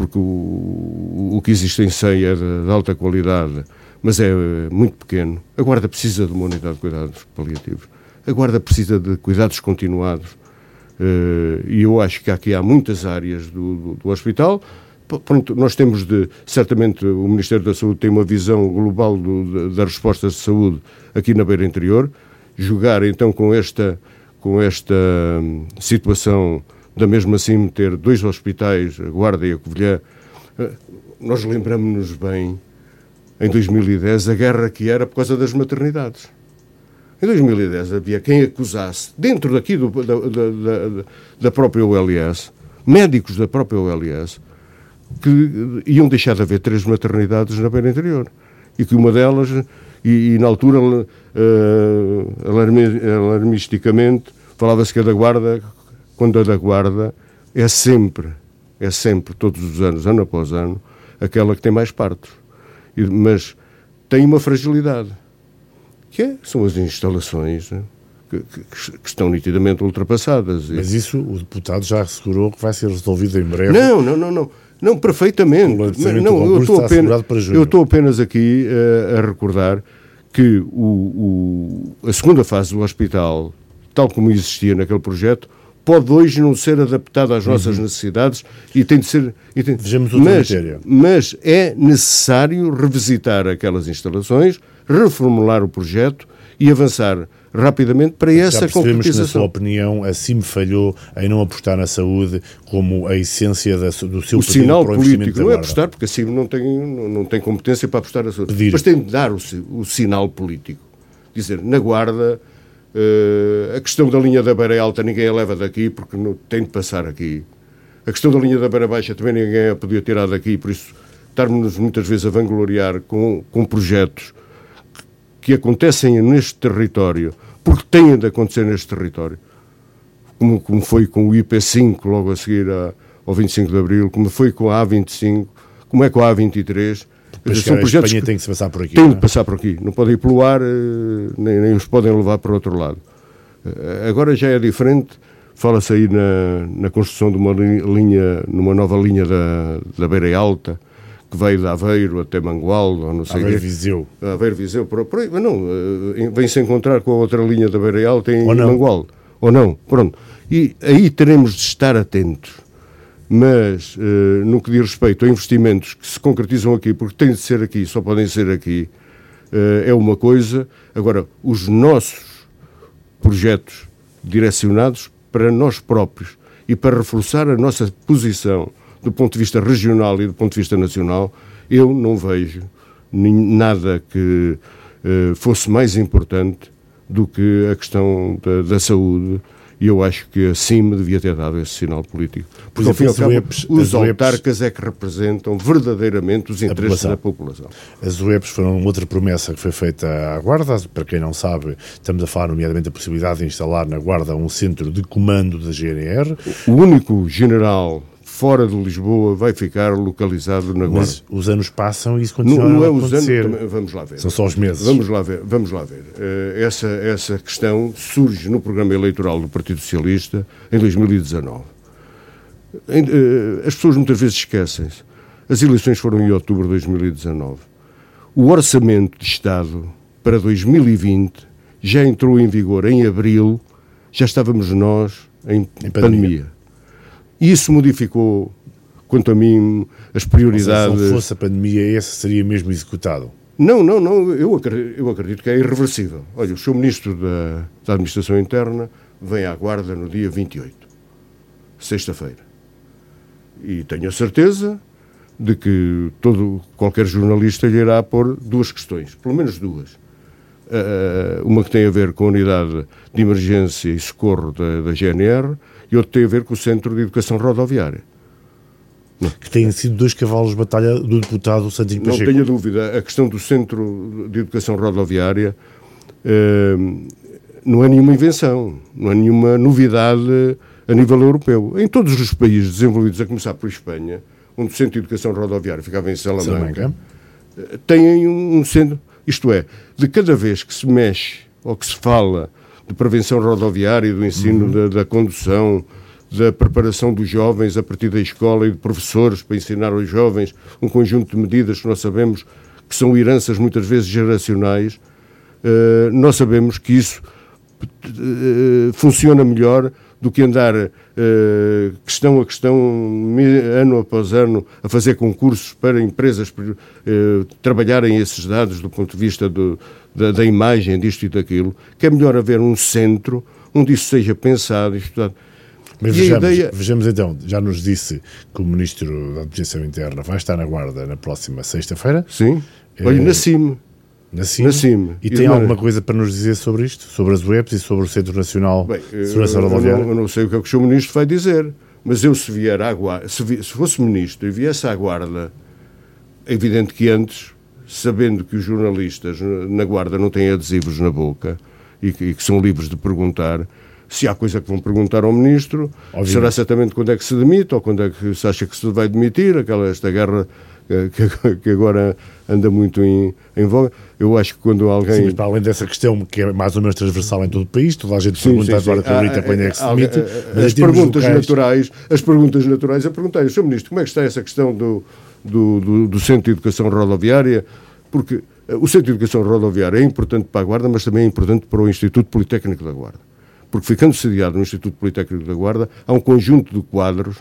porque o, o que existe em SEI é de, de, alta qualidade, mas é muito pequeno. A Guarda precisa de uma unidade de cuidados paliativos. A Guarda precisa de cuidados continuados. Uh, e eu acho que aqui há muitas áreas do, do, do hospital. Pronto, nós temos de. Certamente o Ministério da Saúde tem uma visão global do, das respostas de saúde aqui na Beira Interior. Jogar então com esta, com esta hum, situação da mesma assim ter dois hospitais, a Guarda e a Covilhã. Eh, nós lembramos-nos bem, em 2010, a guerra que era por causa das maternidades. Em 2010 havia quem acusasse, dentro daqui do, da, da, da, própria OLS, médicos da própria OLS, que iam deixar de haver três maternidades na beira interior. E que uma delas, e, e na altura, uh, alarmisticamente, falava-se que a da Guarda quando a da Guarda é sempre, é sempre, todos os anos, ano após ano, aquela que tem mais partos. E, mas tem uma fragilidade, que é, são as instalações né, que, que, que, estão nitidamente ultrapassadas. Mas isso o deputado já assegurou que vai ser resolvido em breve? Não, não, não, não. Não, perfeitamente. Não, eu estou, apenas, eu estou apenas aqui uh, a recordar que o, o, a segunda fase do hospital, tal como existia naquele projeto, pode hoje não ser adaptado às nossas uhum. necessidades e tem de ser. Tem... Vejamos outra mas, matéria. Mas é necessário revisitar aquelas instalações, reformular o projeto e avançar rapidamente para Já essa percebemos que, na sua concretização. opinião, a CIM falhou em não apostar na saúde como a essência da- do seu O sinal político não é apostar, porque a CIM não tem, não, tem competência para apostar na saúde. Pedir. Mas tem de dar o, o sinal político. Dizer, na Guarda, eh, a questão da linha da Beira Alta ninguém a leva daqui porque não, tem de passar aqui. A questão da linha da Beira Baixa também ninguém a podia tirar daqui, por isso estarmos muitas vezes a vangloriar com, com projetos que acontecem neste território, porque têm de acontecer neste território, como, como foi com o IP5 logo a seguir a- ao 25 de Abril, como foi com a A25, como é com a A23. Para São projetos Espanha que tem que passar por aqui. não de é? passar por aqui, não podem ir pelo ar, eh, nem, nem os podem levar para outro lado. Eh, Agora já é diferente, fala-se aí na, na construção de uma li- linha, numa nova linha da, da Beira Alta, que veio de Aveiro até Mangualdo, ou não sei Aveiro quê. Viseu. Aveiro Viseu, por, por aí, mas não, eh, vem-se encontrar com a outra linha da Beira Alta em Ou. Ou não, pronto. E aí teremos de estar atentos. Mas, eh, no que diz respeito a investimentos que se concretizam aqui, porque têm de ser aqui, só podem ser aqui, eh, é uma coisa. Agora, os nossos projetos direcionados para nós próprios e para reforçar a nossa posição do ponto de vista regional e do ponto de vista nacional, eu não vejo nada que eh, fosse mais importante do que a questão da, da saúde e eu acho que a CIM devia ter dado esse sinal político. Porque, as cabo, UEPs os autarcas é que representam verdadeiramente os interesses população. da população. As UEPs foram outra promessa que foi feita à Guarda. Para quem não sabe, estamos a falar, nomeadamente, da possibilidade de instalar na Guarda um centro de comando da GNR, O único general fora de Lisboa vai ficar localizado na Guarda. mas os anos passam e isso Não, continua não é a os anos, acontecer. vamos lá ver. São só os meses. Vamos lá ver, vamos lá ver. Eh, essa, essa questão surge no programa eleitoral do Partido Socialista em 2019. Em- eh, As pessoas muitas vezes esquecem-se. As eleições foram em outubro de 2019. O orçamento de Estado para 2020 já entrou em vigor em abril, já estávamos nós em, Em pandemia. pandemia. Isso modificou, quanto a mim, as Ou seja, prioridades. Se não fosse a pandemia, esse seria mesmo executado. Não, não, não. Eu acredito, eu acredito que é irreversível. Olha, o Sr. Ministro da, da Administração Interna vem à Guarda no dia 28, sexta-feira. E tenho a certeza de que todo, qualquer jornalista lhe irá pôr duas questões, pelo menos duas. Ah, uma que tem a ver com a unidade de emergência e socorro da, da GNR e outra tem a ver com o Centro de Educação Rodoviária. Que têm sido dois cavalos de batalha do deputado Não Pacheco. tenha dúvida, a questão do Centro de Educação Rodoviária eh, não é nenhuma invenção, não é nenhuma novidade a nível europeu. Em todos os países desenvolvidos, a começar por Espanha, onde o Centro de Educação Rodoviária ficava em Salamanca, Salamanca. eh, têm um, um centro, isto é, de cada vez que se mexe ou que se fala de prevenção rodoviária, do ensino da, da condução, da preparação dos jovens a partir da escola e de professores para ensinar aos jovens um conjunto de medidas que nós sabemos que são heranças muitas vezes geracionais, eh, nós sabemos que isso eh, funciona melhor do que andar eh, questão a questão, ano após ano, a fazer concursos para empresas eh, trabalharem esses dados do ponto de vista do- da, da imagem disto e daquilo, que é melhor haver um centro onde isso seja pensado e estudado. Mas E vejamos, ideia- vejamos então, já nos disse que o Ministro da Administração Interna vai estar na Guarda na próxima sexta-feira, Sim? Olha, Eh, na CIM. Na CIM. Na CIM. E E tem alguma maneira- coisa para nos dizer sobre isto? Sobre as webs e sobre o Centro Nacional Bem, de eu, Segurança eu Rodoviária? não, eu não sei o que é que o Sr. Ministro vai dizer, mas eu se vier à guarda, se, vi- se fosse Ministro e viesse à guarda, é evidente que antes, sabendo que os jornalistas na guarda não têm adesivos na boca e que, e que são livres de perguntar, se há coisa que vão perguntar ao Ministro, Obviamente. será certamente quando é que se demite ou quando é que se acha que se vai demitir, aquela esta guerra que, que agora anda muito em, em voga. Eu acho que quando alguém... Sim, mas para além dessa questão, que é mais ou menos transversal em todo o país, toda a gente Sim, pergunta sim, agora Rita Ah, quando é que se demite. As perguntas locais- naturais, as perguntas naturais, eu perguntei, Sr. Ministro, como é que está essa questão do, do, do, do Centro de Educação Rodoviária? Porque eh, o Centro de Educação Rodoviária é importante para a Guarda, mas também é importante para o Instituto Politécnico da Guarda. Porque ficando sediado no Instituto Politécnico da Guarda, há um conjunto de quadros,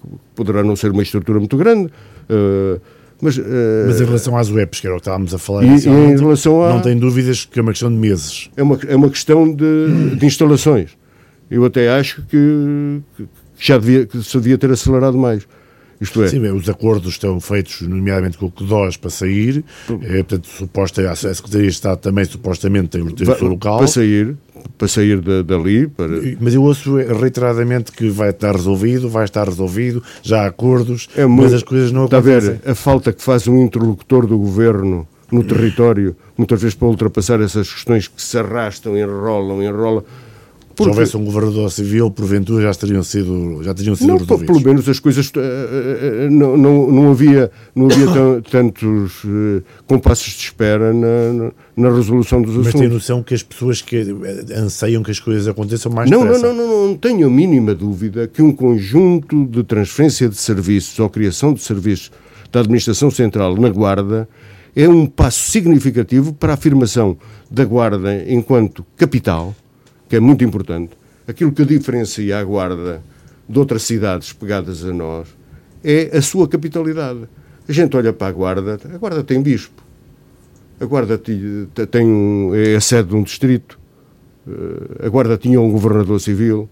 que poderá não ser uma estrutura muito grande, eh, Mas, uh, Mas em relação às webs, que era o que estávamos a falar, e, e em relação a, não tem dúvidas que é uma questão de meses. É uma, é uma questão de, de instalações. Eu até acho que, que já devia, que se devia ter acelerado mais. Isto é. Sim, os acordos estão feitos, nomeadamente com o CODOS, para sair. É, portanto, suposta, a Secretaria de Estado também supostamente tem o seu local. Para sair, para sair da, dali. Para... Mas eu ouço reiteradamente que vai estar resolvido, vai estar resolvido, já há acordos, é muito, mas as coisas não acontecem. Está a ver, a falta que faz um interlocutor do governo no território, muitas vezes para ultrapassar essas questões que se arrastam, enrolam, enrolam porque... Se houvesse um governador civil, porventura já teriam sido, já teriam sido não, resolvidos. Pelo menos as coisas. Uh, uh, não, não, não havia, não havia <coughs> tantos compassos de espera na, na, na, resolução dos assuntos. Mas tem noção que as pessoas que anseiam que as coisas aconteçam mais não, depressa. Não, não, não, não tenho a mínima dúvida que um conjunto de transferência de serviços ou criação de serviços da Administração Central na Guarda é um passo significativo para a afirmação da Guarda enquanto capital que é muito importante, aquilo que diferencia a Guarda de outras cidades pegadas a nós é a sua capitalidade. A gente olha para a Guarda, a Guarda tem bispo, a Guarda tem um, é a sede de um distrito, eh, a Guarda tinha um governador civil,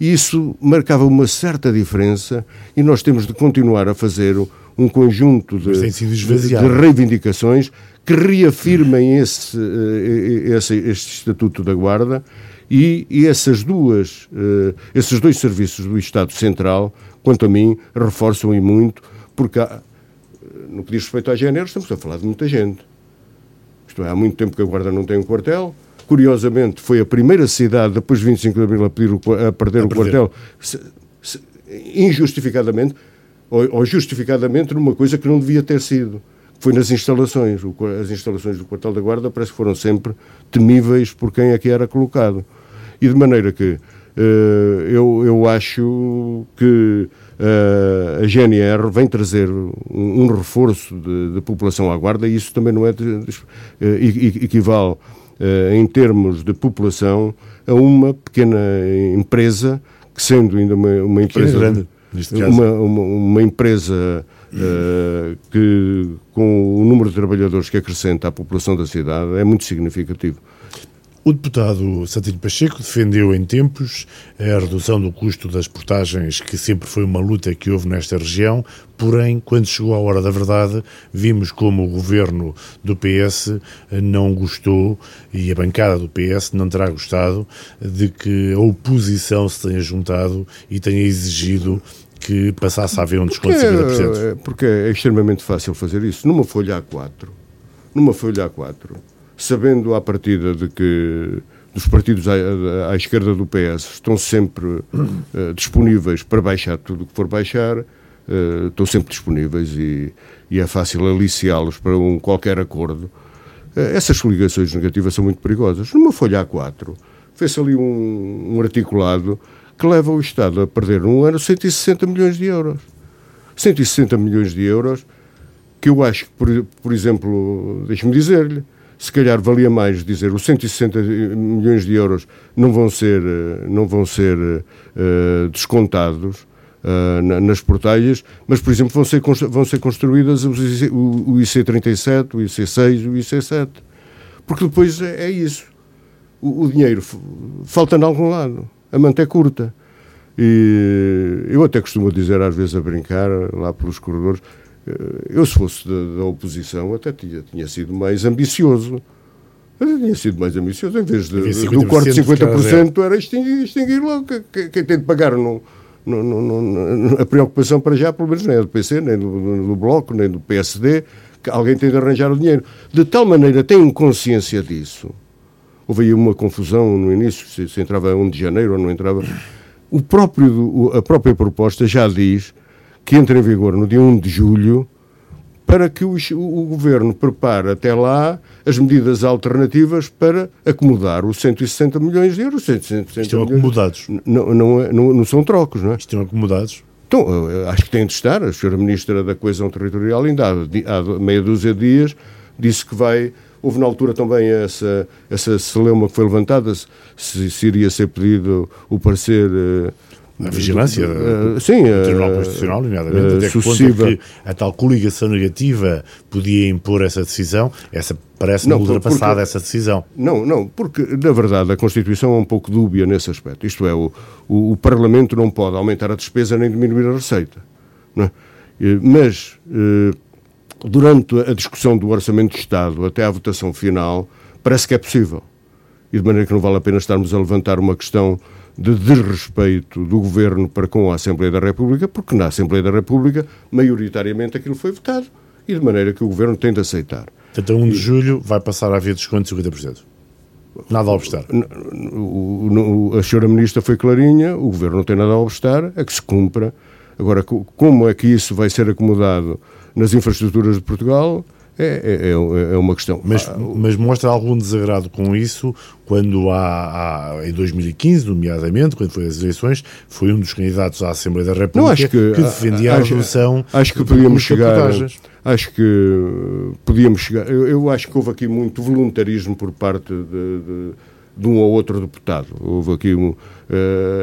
e isso marcava uma certa diferença e nós temos de continuar a fazer um conjunto de, de reivindicações que reafirmem esse, eh, esse, este Estatuto da Guarda e, e essas duas, uh, esses dois serviços do Estado Central, quanto a mim, reforçam e muito, porque há, no que diz respeito à género, estamos a falar de muita gente. Isto é, há muito tempo que a Guarda não tem um quartel. Curiosamente, foi a primeira cidade, depois de 25 de abril, a, pedir o, a perder a o perder. quartel, se, se, injustificadamente, ou, ou justificadamente, numa coisa que não devia ter sido foi nas instalações. As instalações do quartel da Guarda parece que foram sempre temíveis por quem aqui era colocado. E de maneira que uh, eu, eu acho que uh, a GNR vem trazer um, um reforço de, de, população à Guarda e isso também não é. De, de, uh, equivale em termos de população a uma pequena empresa que sendo ainda uma, uma empresa grande, uma, uma, uma, empresa uh, que com o número de trabalhadores que acrescenta à população da cidade é muito significativo. O deputado Santino Pacheco defendeu em tempos a redução do custo das portagens, que sempre foi uma luta que houve nesta região, porém, quando chegou a hora da verdade, vimos como o governo do PS não gostou e a bancada do PS não terá gostado de que a oposição se tenha juntado e tenha exigido que passasse a haver um desconto de 50%. Porque é extremamente fácil fazer isso. Numa folha A4, numa folha A4, sabendo à partida de que dos partidos à, à esquerda do PS estão sempre uh, disponíveis para baixar tudo o que for baixar, uh, estão sempre disponíveis e, e é fácil aliciá-los para um qualquer acordo. Uh, essas coligações negativas são muito perigosas. Numa folha A4, fez ali um, um articulado que leva o Estado a perder num ano 160 milhões de euros. 160 milhões de euros que eu acho que, por, por exemplo, deixe-me dizer-lhe, se calhar valia mais dizer os 160 milhões de euros não vão ser, eh, não vão ser uh, descontados uh, nas portagens, mas, por exemplo, vão ser, vão ser construídas o, o IC37, o IC6 e o IC7. Porque depois é, é isso. O, o dinheiro falta em algum lado a manta é curta. E eu até costumo dizer, às vezes a brincar, lá pelos corredores, eu se fosse da, da oposição até tinha, tinha sido mais ambicioso. Eu tinha sido mais ambicioso, em vez de, do corte de 50% era extinguir, extinguir logo. Quem, quem tem de pagar não, não, não, não, a preocupação para já, pelo menos, nem é do PC, nem do, do Bloco, nem do PSD, que alguém tem de arranjar o dinheiro. De tal maneira têm consciência disso houve aí uma confusão no início, se, se entrava 1 de janeiro ou não entrava. O próprio, a própria proposta já diz que entra em vigor no dia 1 de julho para que o, o, governo prepare até lá as medidas alternativas para acomodar os 160 milhões de euros. 160 Estão milhões. acomodados. Não, não, é, não, não, são trocos, não é? Estão acomodados. Então, acho que tem de estar. A senhora Ministra da Coesão Territorial ainda há, há meia dúzia de dias disse que vai Houve na altura também essa, essa celeuma que foi levantada, se, se iria ser pedido o parecer uh, a vigilância uh, sim, do Tribunal Constitucional, nomeadamente, até sucessiva. que a tal coligação negativa podia impor essa decisão, essa parece-me ultrapassada porque, essa decisão. Não, não, porque na verdade a Constituição é um pouco dúbia nesse aspecto. Isto é, o, o, o Parlamento não pode aumentar a despesa nem diminuir a receita. É? Mas durante a discussão do Orçamento de Estado até à votação final, parece que é possível. E de maneira que não vale a pena estarmos a levantar uma questão de desrespeito do governo para com a Assembleia da República, porque na Assembleia da República, maioritariamente, aquilo foi votado e de maneira que o governo tem de aceitar. Portanto, a 1 de julho vai passar a haver desconto de 50%. Nada a obstar. A senhora Ministra foi clarinha, o Governo não tem nada a obstar, é que se cumpra. Agora, como é que isso vai ser acomodado nas infraestruturas de Portugal? É, é, é, é, uma questão. Mas, mas, mostra algum desagrado com isso quando há, há, em 2015, nomeadamente, quando foi as eleições, foi um dos candidatos à Assembleia da República Não, acho que, que defendia acho, a redução. Acho que podíamos chegar. Acho que podíamos chegar. Eu, eu, acho que houve aqui muito voluntarismo por parte de, de, de um ou outro deputado. Houve aqui um, uh,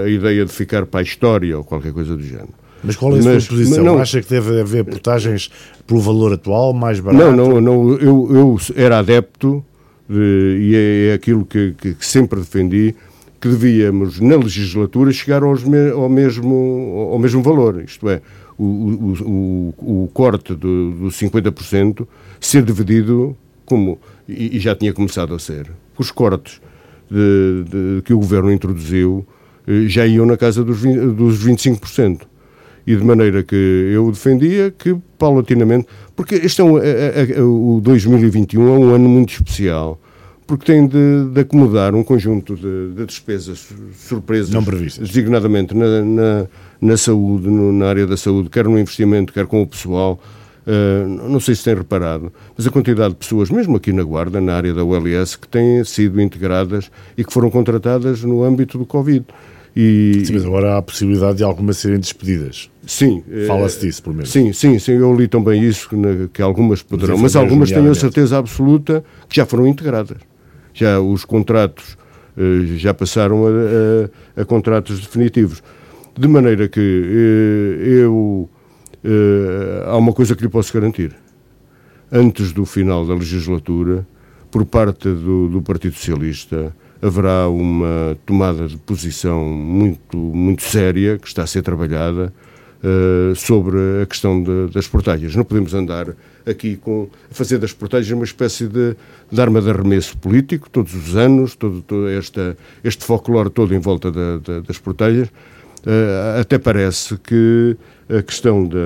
a ideia de ficar para a história ou qualquer coisa do género. Mas qual é a sua mas, posição? Não, Acha que deve haver portagens pelo valor atual, mais barato? Não, não, não eu, eu era adepto de, e é, é aquilo que, que, que, sempre defendi, que devíamos, na legislatura, chegar aos me, ao, mesmo, ao mesmo valor. Isto é, o, o, o, o corte do, do 50% ser dividido como, e, e, já tinha começado a ser. Os cortes de, de, que o governo introduziu eh, já iam na casa dos, 20, dos 25% e de maneira que eu defendia que paulatinamente, porque este é um, é, é, é, o 2021 é um ano muito especial, porque tem de, de acomodar um conjunto de, de, despesas surpresas, não previstas, designadamente na, na, na saúde, no, na área da saúde, quer no investimento, quer com o pessoal. Uh, não sei se têm reparado, mas a quantidade de pessoas, mesmo aqui na Guarda, na área da ULS, que têm sido integradas e que foram contratadas no âmbito do Covid. E, sim, mas agora há a possibilidade de algumas serem despedidas. Sim. Fala-se disso, pelo menos. Sim, sim, sim. Eu li também isso, que, algumas poderão. Mas algumas tenho a certeza absoluta que já foram integradas. Já os contratos uh, já passaram a, a, a, contratos definitivos. De maneira que uh, eu. Há uma coisa que lhe posso garantir. Antes do final da legislatura, por parte do, do Partido Socialista, haverá uma tomada de posição muito, muito séria que está a ser trabalhada uh, sobre a questão de, das portagens. Não podemos andar aqui com, a fazer das portagens uma espécie de, de arma de arremesso político, todos os anos, todo, todo esta, este folclore todo em volta da, da, das portagens. Uh, até parece que a questão da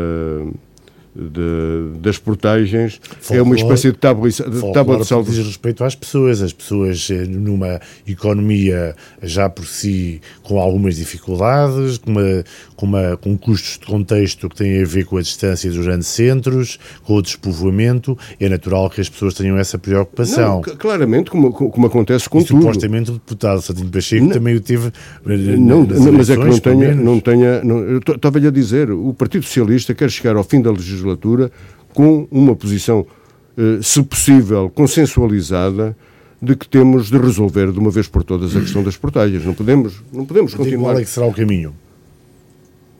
de, das portagens folclore, é uma espécie de tábua, de, tábua de saldo. diz respeito às pessoas, as pessoas eh, numa economia já por si com algumas dificuldades, com, uma, com, uma, com custos de contexto que têm a ver com a distância dos grandes centros, com o despovoamento, é natural que as pessoas tenham essa preocupação. Não, claramente, como, como acontece com e, tudo. Supostamente o deputado Satino Pacheco não, também o teve eh, não, não mas é que não tenha, não tenha não, estava-lhe a dizer, o Partido Socialista quer chegar ao fim da legislatura legislatura com uma posição, eh, se possível, consensualizada de que temos de resolver de uma vez por todas a questão das portagens. Não podemos, não podemos continuar. Qual é que será o caminho?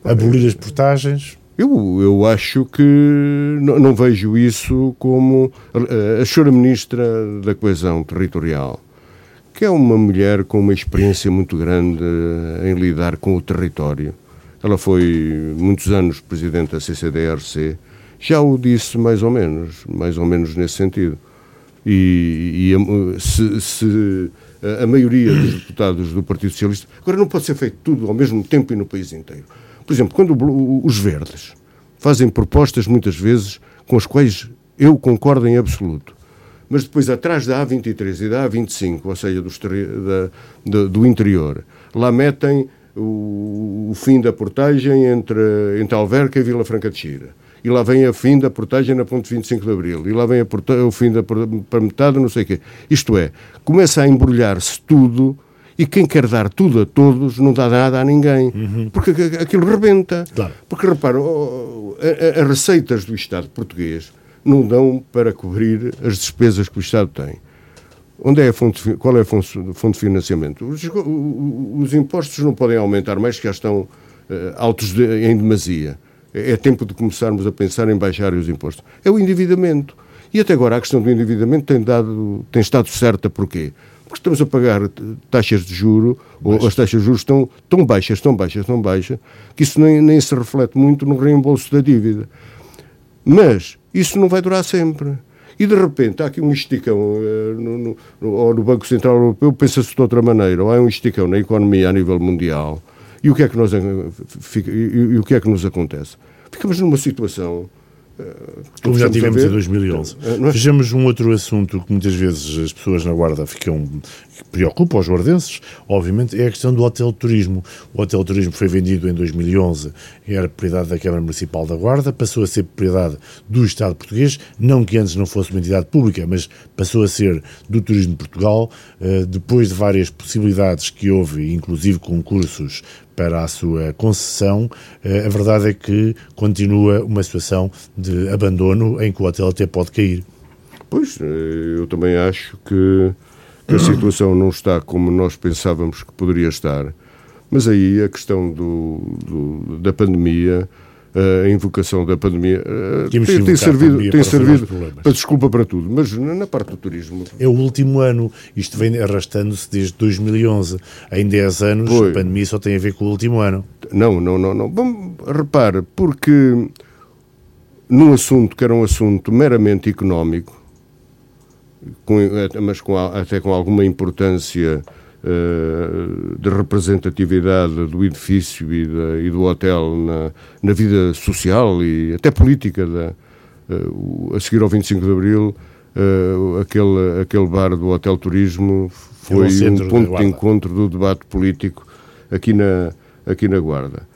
Abolir as portagens? Eu, eu acho que não, não vejo isso como a, a senhora Ministra da Coesão Territorial, que é uma mulher com uma experiência muito grande em lidar com o território. Ela foi muitos anos Presidente da CCDRC já o disse mais ou menos, mais ou menos nesse sentido. E, e se, se, a maioria dos deputados do Partido Socialista. Agora, não pode ser feito tudo ao mesmo tempo e no país inteiro. Por exemplo, quando os verdes fazem propostas, muitas vezes, com as quais eu concordo em absoluto, mas depois, atrás da A23 e da A25, ou seja, dos, da, do, do interior, lá metem o, o, fim da portagem entre, entre Alverca e Vila Franca de Xira e lá vem a fim da portagem na ponte 25 de Abril, e lá vem a o fim da para metade, não sei o quê. Isto é, começa a embrulhar-se tudo e quem quer dar tudo a todos não dá nada a ninguém, uhum. porque aquilo rebenta. Claro. Porque, repara, as receitas do Estado português não dão para cobrir as despesas que o Estado tem. Onde é a fonte, qual é a fonte, fonte de financiamento? Os, os, impostos não podem aumentar mais, que já estão altos de, em demasia. É, é tempo de começarmos a pensar em baixar os impostos. É o endividamento. E até agora a questão do endividamento tem, dado, tem estado certa porquê? Porque estamos a pagar taxas de juro, ou as taxas de juros estão tão baixas, tão baixas, tão baixas, que isso nem, nem se reflete muito no reembolso da dívida. Mas isso não vai durar sempre. E de repente há aqui um esticão uh, no, no, no, ou no Banco Central Europeu, pensa-se de outra maneira, ou há um esticão na economia a nível mundial. E o que é que, nós, fica, e, e o que, é que nos acontece? Ficamos numa situação como já tivemos em 2011. É? Vejamos um outro assunto que muitas vezes as pessoas na Guarda ficam, que preocupa os guardenses, obviamente, é a questão do hotel turismo. O hotel turismo foi vendido em 2011, era propriedade da Câmara Municipal da Guarda, passou a ser propriedade do Estado português, não que antes não fosse uma entidade pública, mas passou a ser do Turismo de Portugal, eh, depois de várias possibilidades que houve, inclusive concursos para a sua concessão, eh, a verdade é que continua uma situação de abandono em que o hotel até pode cair. Pois, eh, eu também acho que, que a situação não está como nós pensávamos que poderia estar, mas aí a questão do, do da pandemia a invocação da pandemia uh, tem, tem, servido, pandemia tem servido para desculpa para tudo, mas na parte do turismo. É o último ano, isto vem arrastando-se desde 2011. Em 10 anos, Foi. a pandemia só tem a ver com o último ano. Não, não, não. não. Vamos, repare, porque num assunto que era um assunto meramente económico, com, mas com, até com alguma importância eh, de representatividade do edifício e, da, e do hotel na, na, vida social e até política da, uh, a seguir ao 25 de Abril uh, aquele, aquele bar do Hotel Turismo foi um ponto de, de encontro do debate político aqui na, aqui na Guarda.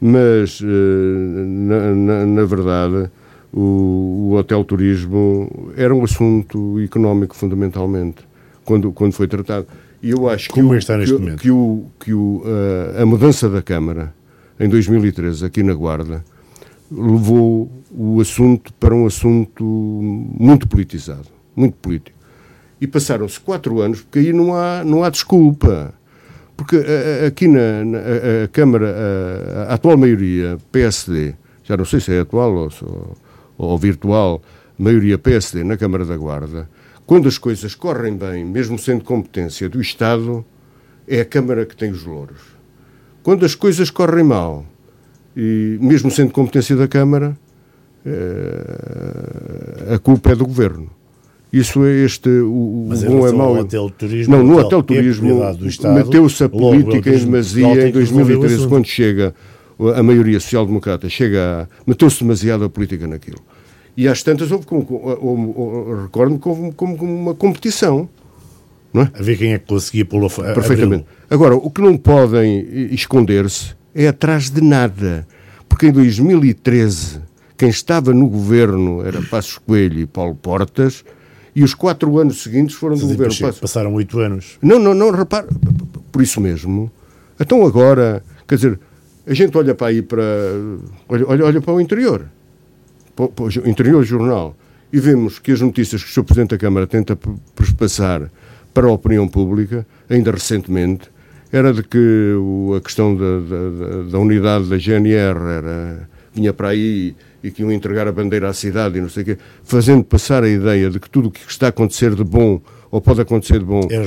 Mas na, na, na verdade o, o Hotel Turismo era um assunto económico fundamentalmente quando, quando foi tratado e eu acho Como que, é está neste momento? que, o, que o, uh, a mudança da Câmara em 2013, aqui na Guarda, levou o assunto para um assunto muito politizado, muito político. E passaram-se quatro anos, porque aí não há, não há desculpa. Porque uh, aqui na, na a, a Câmara, a, a, atual maioria PSD, já não sei se é atual ou, ou, ou virtual, maioria PSD na Câmara da Guarda, quando as coisas correm bem, mesmo sendo competência do Estado, é a Câmara que tem os louros. Quando as coisas correm mal, e mesmo sendo competência da Câmara, é, a culpa é do Governo. Isso é este, o, Mas bom é mau. Hotel turismo, não, no hotel, hotel turismo meteu-se a política em demasia em 2013, quando chega a maioria social-democrata, chega meteu-se demasiado a política naquilo. E às tantas houve, recordo-me, como, como, como uma competição. Não é? A ver quem é que conseguia pô-lo Perfeitamente. Agora, o que não podem esconder-se é atrás de nada. Porque em 2013, quem estava no governo era Passos Coelho e Paulo Portas, e os quatro anos seguintes foram do governo. Passos... Passaram oito anos. Não, não, não, repare, por isso mesmo. Então agora, quer dizer, a gente olha para aí para. Olha, olha, olha para o interior para o interior jornal e vemos que as notícias que o Sr. Presidente da Câmara tenta passar para a opinião pública, ainda recentemente, era de que a questão da, da, da unidade da GNR era, vinha para aí e que iam entregar a bandeira à cidade e não sei o quê, fazendo passar a ideia de que tudo o que está a acontecer de bom ou pode acontecer de bom é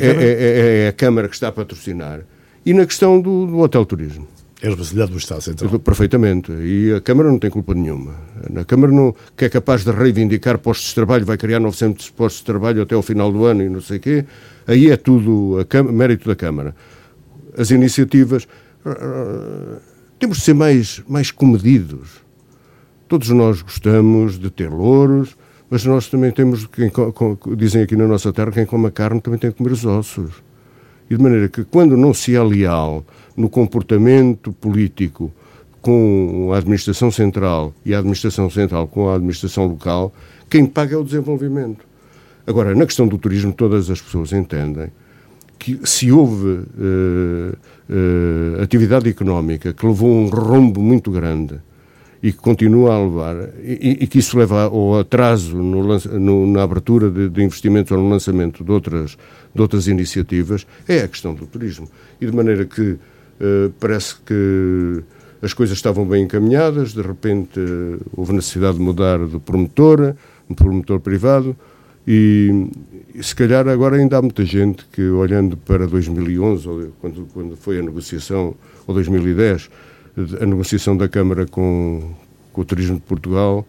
Câmara. É, é, é a Câmara que está a patrocinar. E na questão do, do hotel turismo. É a responsabilidade do Estado Central. Perfeitamente. E a Câmara não tem culpa nenhuma. A Câmara, não, que é capaz de reivindicar postos de trabalho, vai criar 900 postos de trabalho até ao final do ano e não sei o quê, aí é tudo Câmara, mérito da Câmara. As iniciativas. Temos de ser mais, mais comedidos. Todos nós gostamos de ter louros, mas nós também temos, quem, dizem aqui na nossa terra, quem come a carne também tem que comer os ossos. E de maneira que, quando não se é leal no comportamento político com a administração central e a administração central com a administração local, quem paga é o desenvolvimento. Agora, na questão do turismo, todas as pessoas entendem que se houve uh, uh, atividade económica que levou um rombo muito grande e que continua a levar, e, e que isso leva ao atraso no, no, na abertura de, de, investimentos ou no lançamento de outras, de outras iniciativas, é a questão do turismo. E de maneira que Uh, parece que as coisas estavam bem encaminhadas, de repente uh, houve necessidade de mudar de promotor, um promotor privado, e, e, se calhar agora ainda há muita gente que, olhando para 2011, quando, quando foi a negociação, ou 2010, a negociação da Câmara com, com o Turismo de Portugal,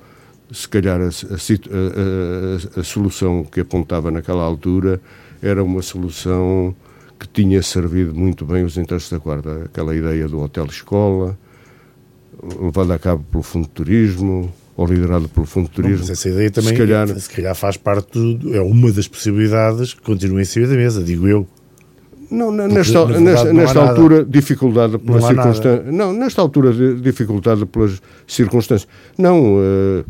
se calhar a, a, a, a, solução que apontava naquela altura era uma solução que tinha servido muito bem os interesses da Guarda. Aquela ideia do hotel-escola, levada a cabo pelo Fundo de Turismo, ou liderado pelo Fundo de Turismo. Não, mas essa ideia também, se calhar, se calhar faz parte, do, é uma das possibilidades que continua em cima da mesa, digo eu. Não, nesta, Porque, nesta, nesta altura, dificuldade pela circunstância. Não, nesta altura, dificuldade pelas circunstâncias. Não, uh,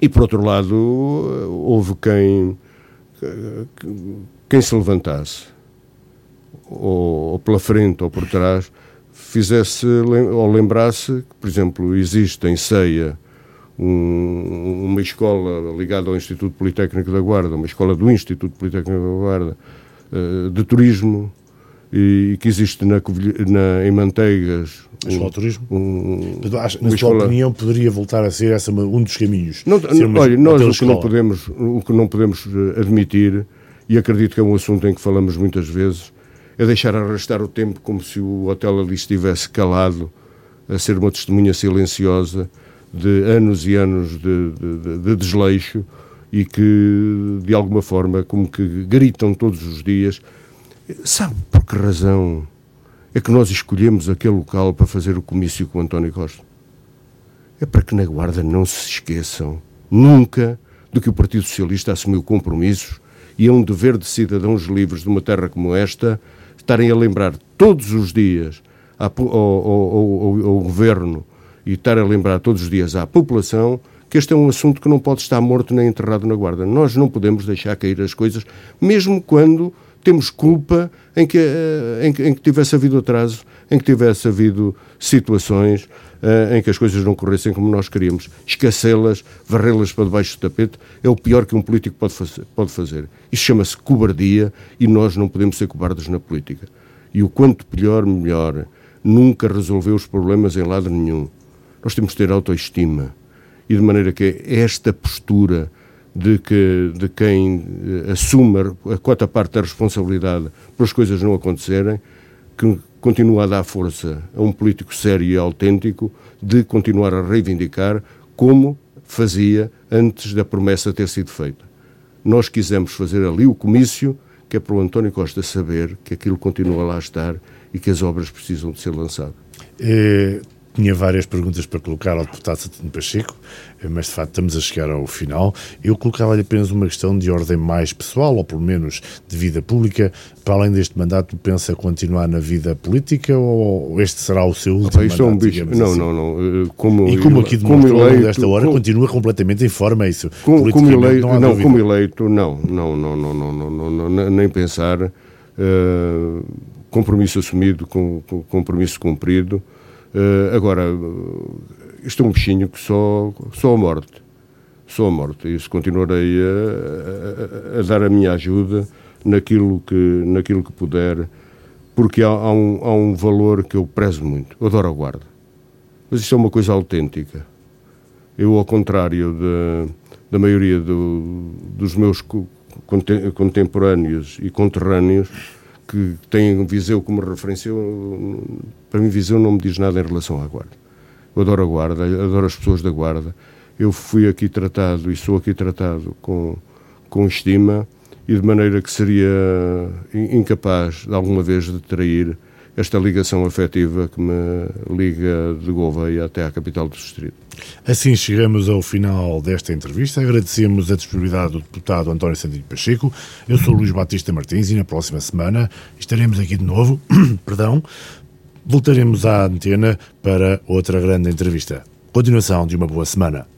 e por outro lado, uh, houve quem, quem se levantasse, ou, ou, pela frente ou por trás, fizesse ou lembrasse que, por exemplo, existe em Ceia um, uma escola ligada ao Instituto Politécnico da Guarda, uma escola do Instituto Politécnico da Guarda, uh, de turismo, e que existe na, na, em Manteigas. A escola de turismo? Um, na sua escola... opinião, poderia voltar a ser essa um dos caminhos? Não, uma, olha, nós o que, não podemos, o que não podemos eh, admitir, e acredito que é um assunto em que falamos muitas vezes, é deixar arrastar o tempo como se o hotel ali estivesse calado, a ser uma testemunha silenciosa de anos e anos de, de, de desleixo e que, de alguma forma, como que gritam todos os dias Sabe por que razão é que nós escolhemos aquele local para fazer o comício com António Costa? É para que na Guarda não se esqueçam nunca do que o Partido Socialista assumiu compromissos e é um dever de cidadãos livres de uma terra como esta estarem a lembrar todos os dias ao, ao, ao, ao governo e estar a lembrar todos os dias à população que este é um assunto que não pode estar morto nem enterrado na Guarda. Nós não podemos deixar cair as coisas, mesmo quando temos culpa em que, eh, em em que tivesse havido atraso, em que tivesse havido situações uh, em que as coisas não corressem como nós queríamos. Esquecê-las, varrê-las para debaixo do tapete, é o pior que um político pode fazer. Pode fazer. Isso chama-se cobardia e nós não podemos ser cobardes na política. E o quanto pior, melhor. Nunca resolveu os problemas em lado nenhum. Nós temos de ter autoestima. E de maneira que esta postura de, que, de quem eh, assume a cota parte da responsabilidade as coisas não acontecerem, que continua a dar força a um político sério e autêntico de continuar a reivindicar como fazia antes da promessa ter sido feita. Nós quisemos fazer ali o comício, que é para o António Costa saber que aquilo continua lá a estar e que as obras precisam de ser lançadas. É tinha várias perguntas para colocar ao deputado Satino Pacheco, mas de facto estamos a chegar ao final. Eu colocava-lhe apenas uma questão de ordem mais pessoal, ou pelo menos de vida pública. Para além deste mandato, pensa continuar na vida política ou este será o seu último mandato? É um bicho. Não, assim? não, não. Eh, como, e como aqui demonstrou como eleito, desta hora, como, continua completamente em forma, é isso? Como, como eleito, não, não como eleito, não, não, não, não, não, não, não, não nem pensar. Uh, compromisso assumido, com, com compromisso cumprido. Uh, agora, isto é um bichinho que só, só a morte. Só a morte. Isso continuarei a, a, a, dar a minha ajuda naquilo que, naquilo que puder, porque há, há, um, há um valor que eu prezo muito. Eu adoro a guarda. Mas isto é uma coisa autêntica. Eu, ao contrário de, da maioria do, dos meus contemporâneos e conterrâneos, que têm Viseu como referência, para mim Viseu não me diz nada em relação à Guarda. Eu adoro a Guarda, adoro as pessoas da Guarda. Eu fui aqui tratado e sou aqui tratado com, com estima e de maneira que seria incapaz de alguma vez de trair esta ligação afetiva que me liga de Gouveia até à capital do distrito. Assim chegamos ao final desta entrevista. Agradecemos a disponibilidade do deputado António Sandino Pacheco. Eu sou Luís Batista Martins e na próxima semana estaremos aqui de novo, <clears throat> perdão, voltaremos à antena para outra grande entrevista. Continuação de uma boa semana.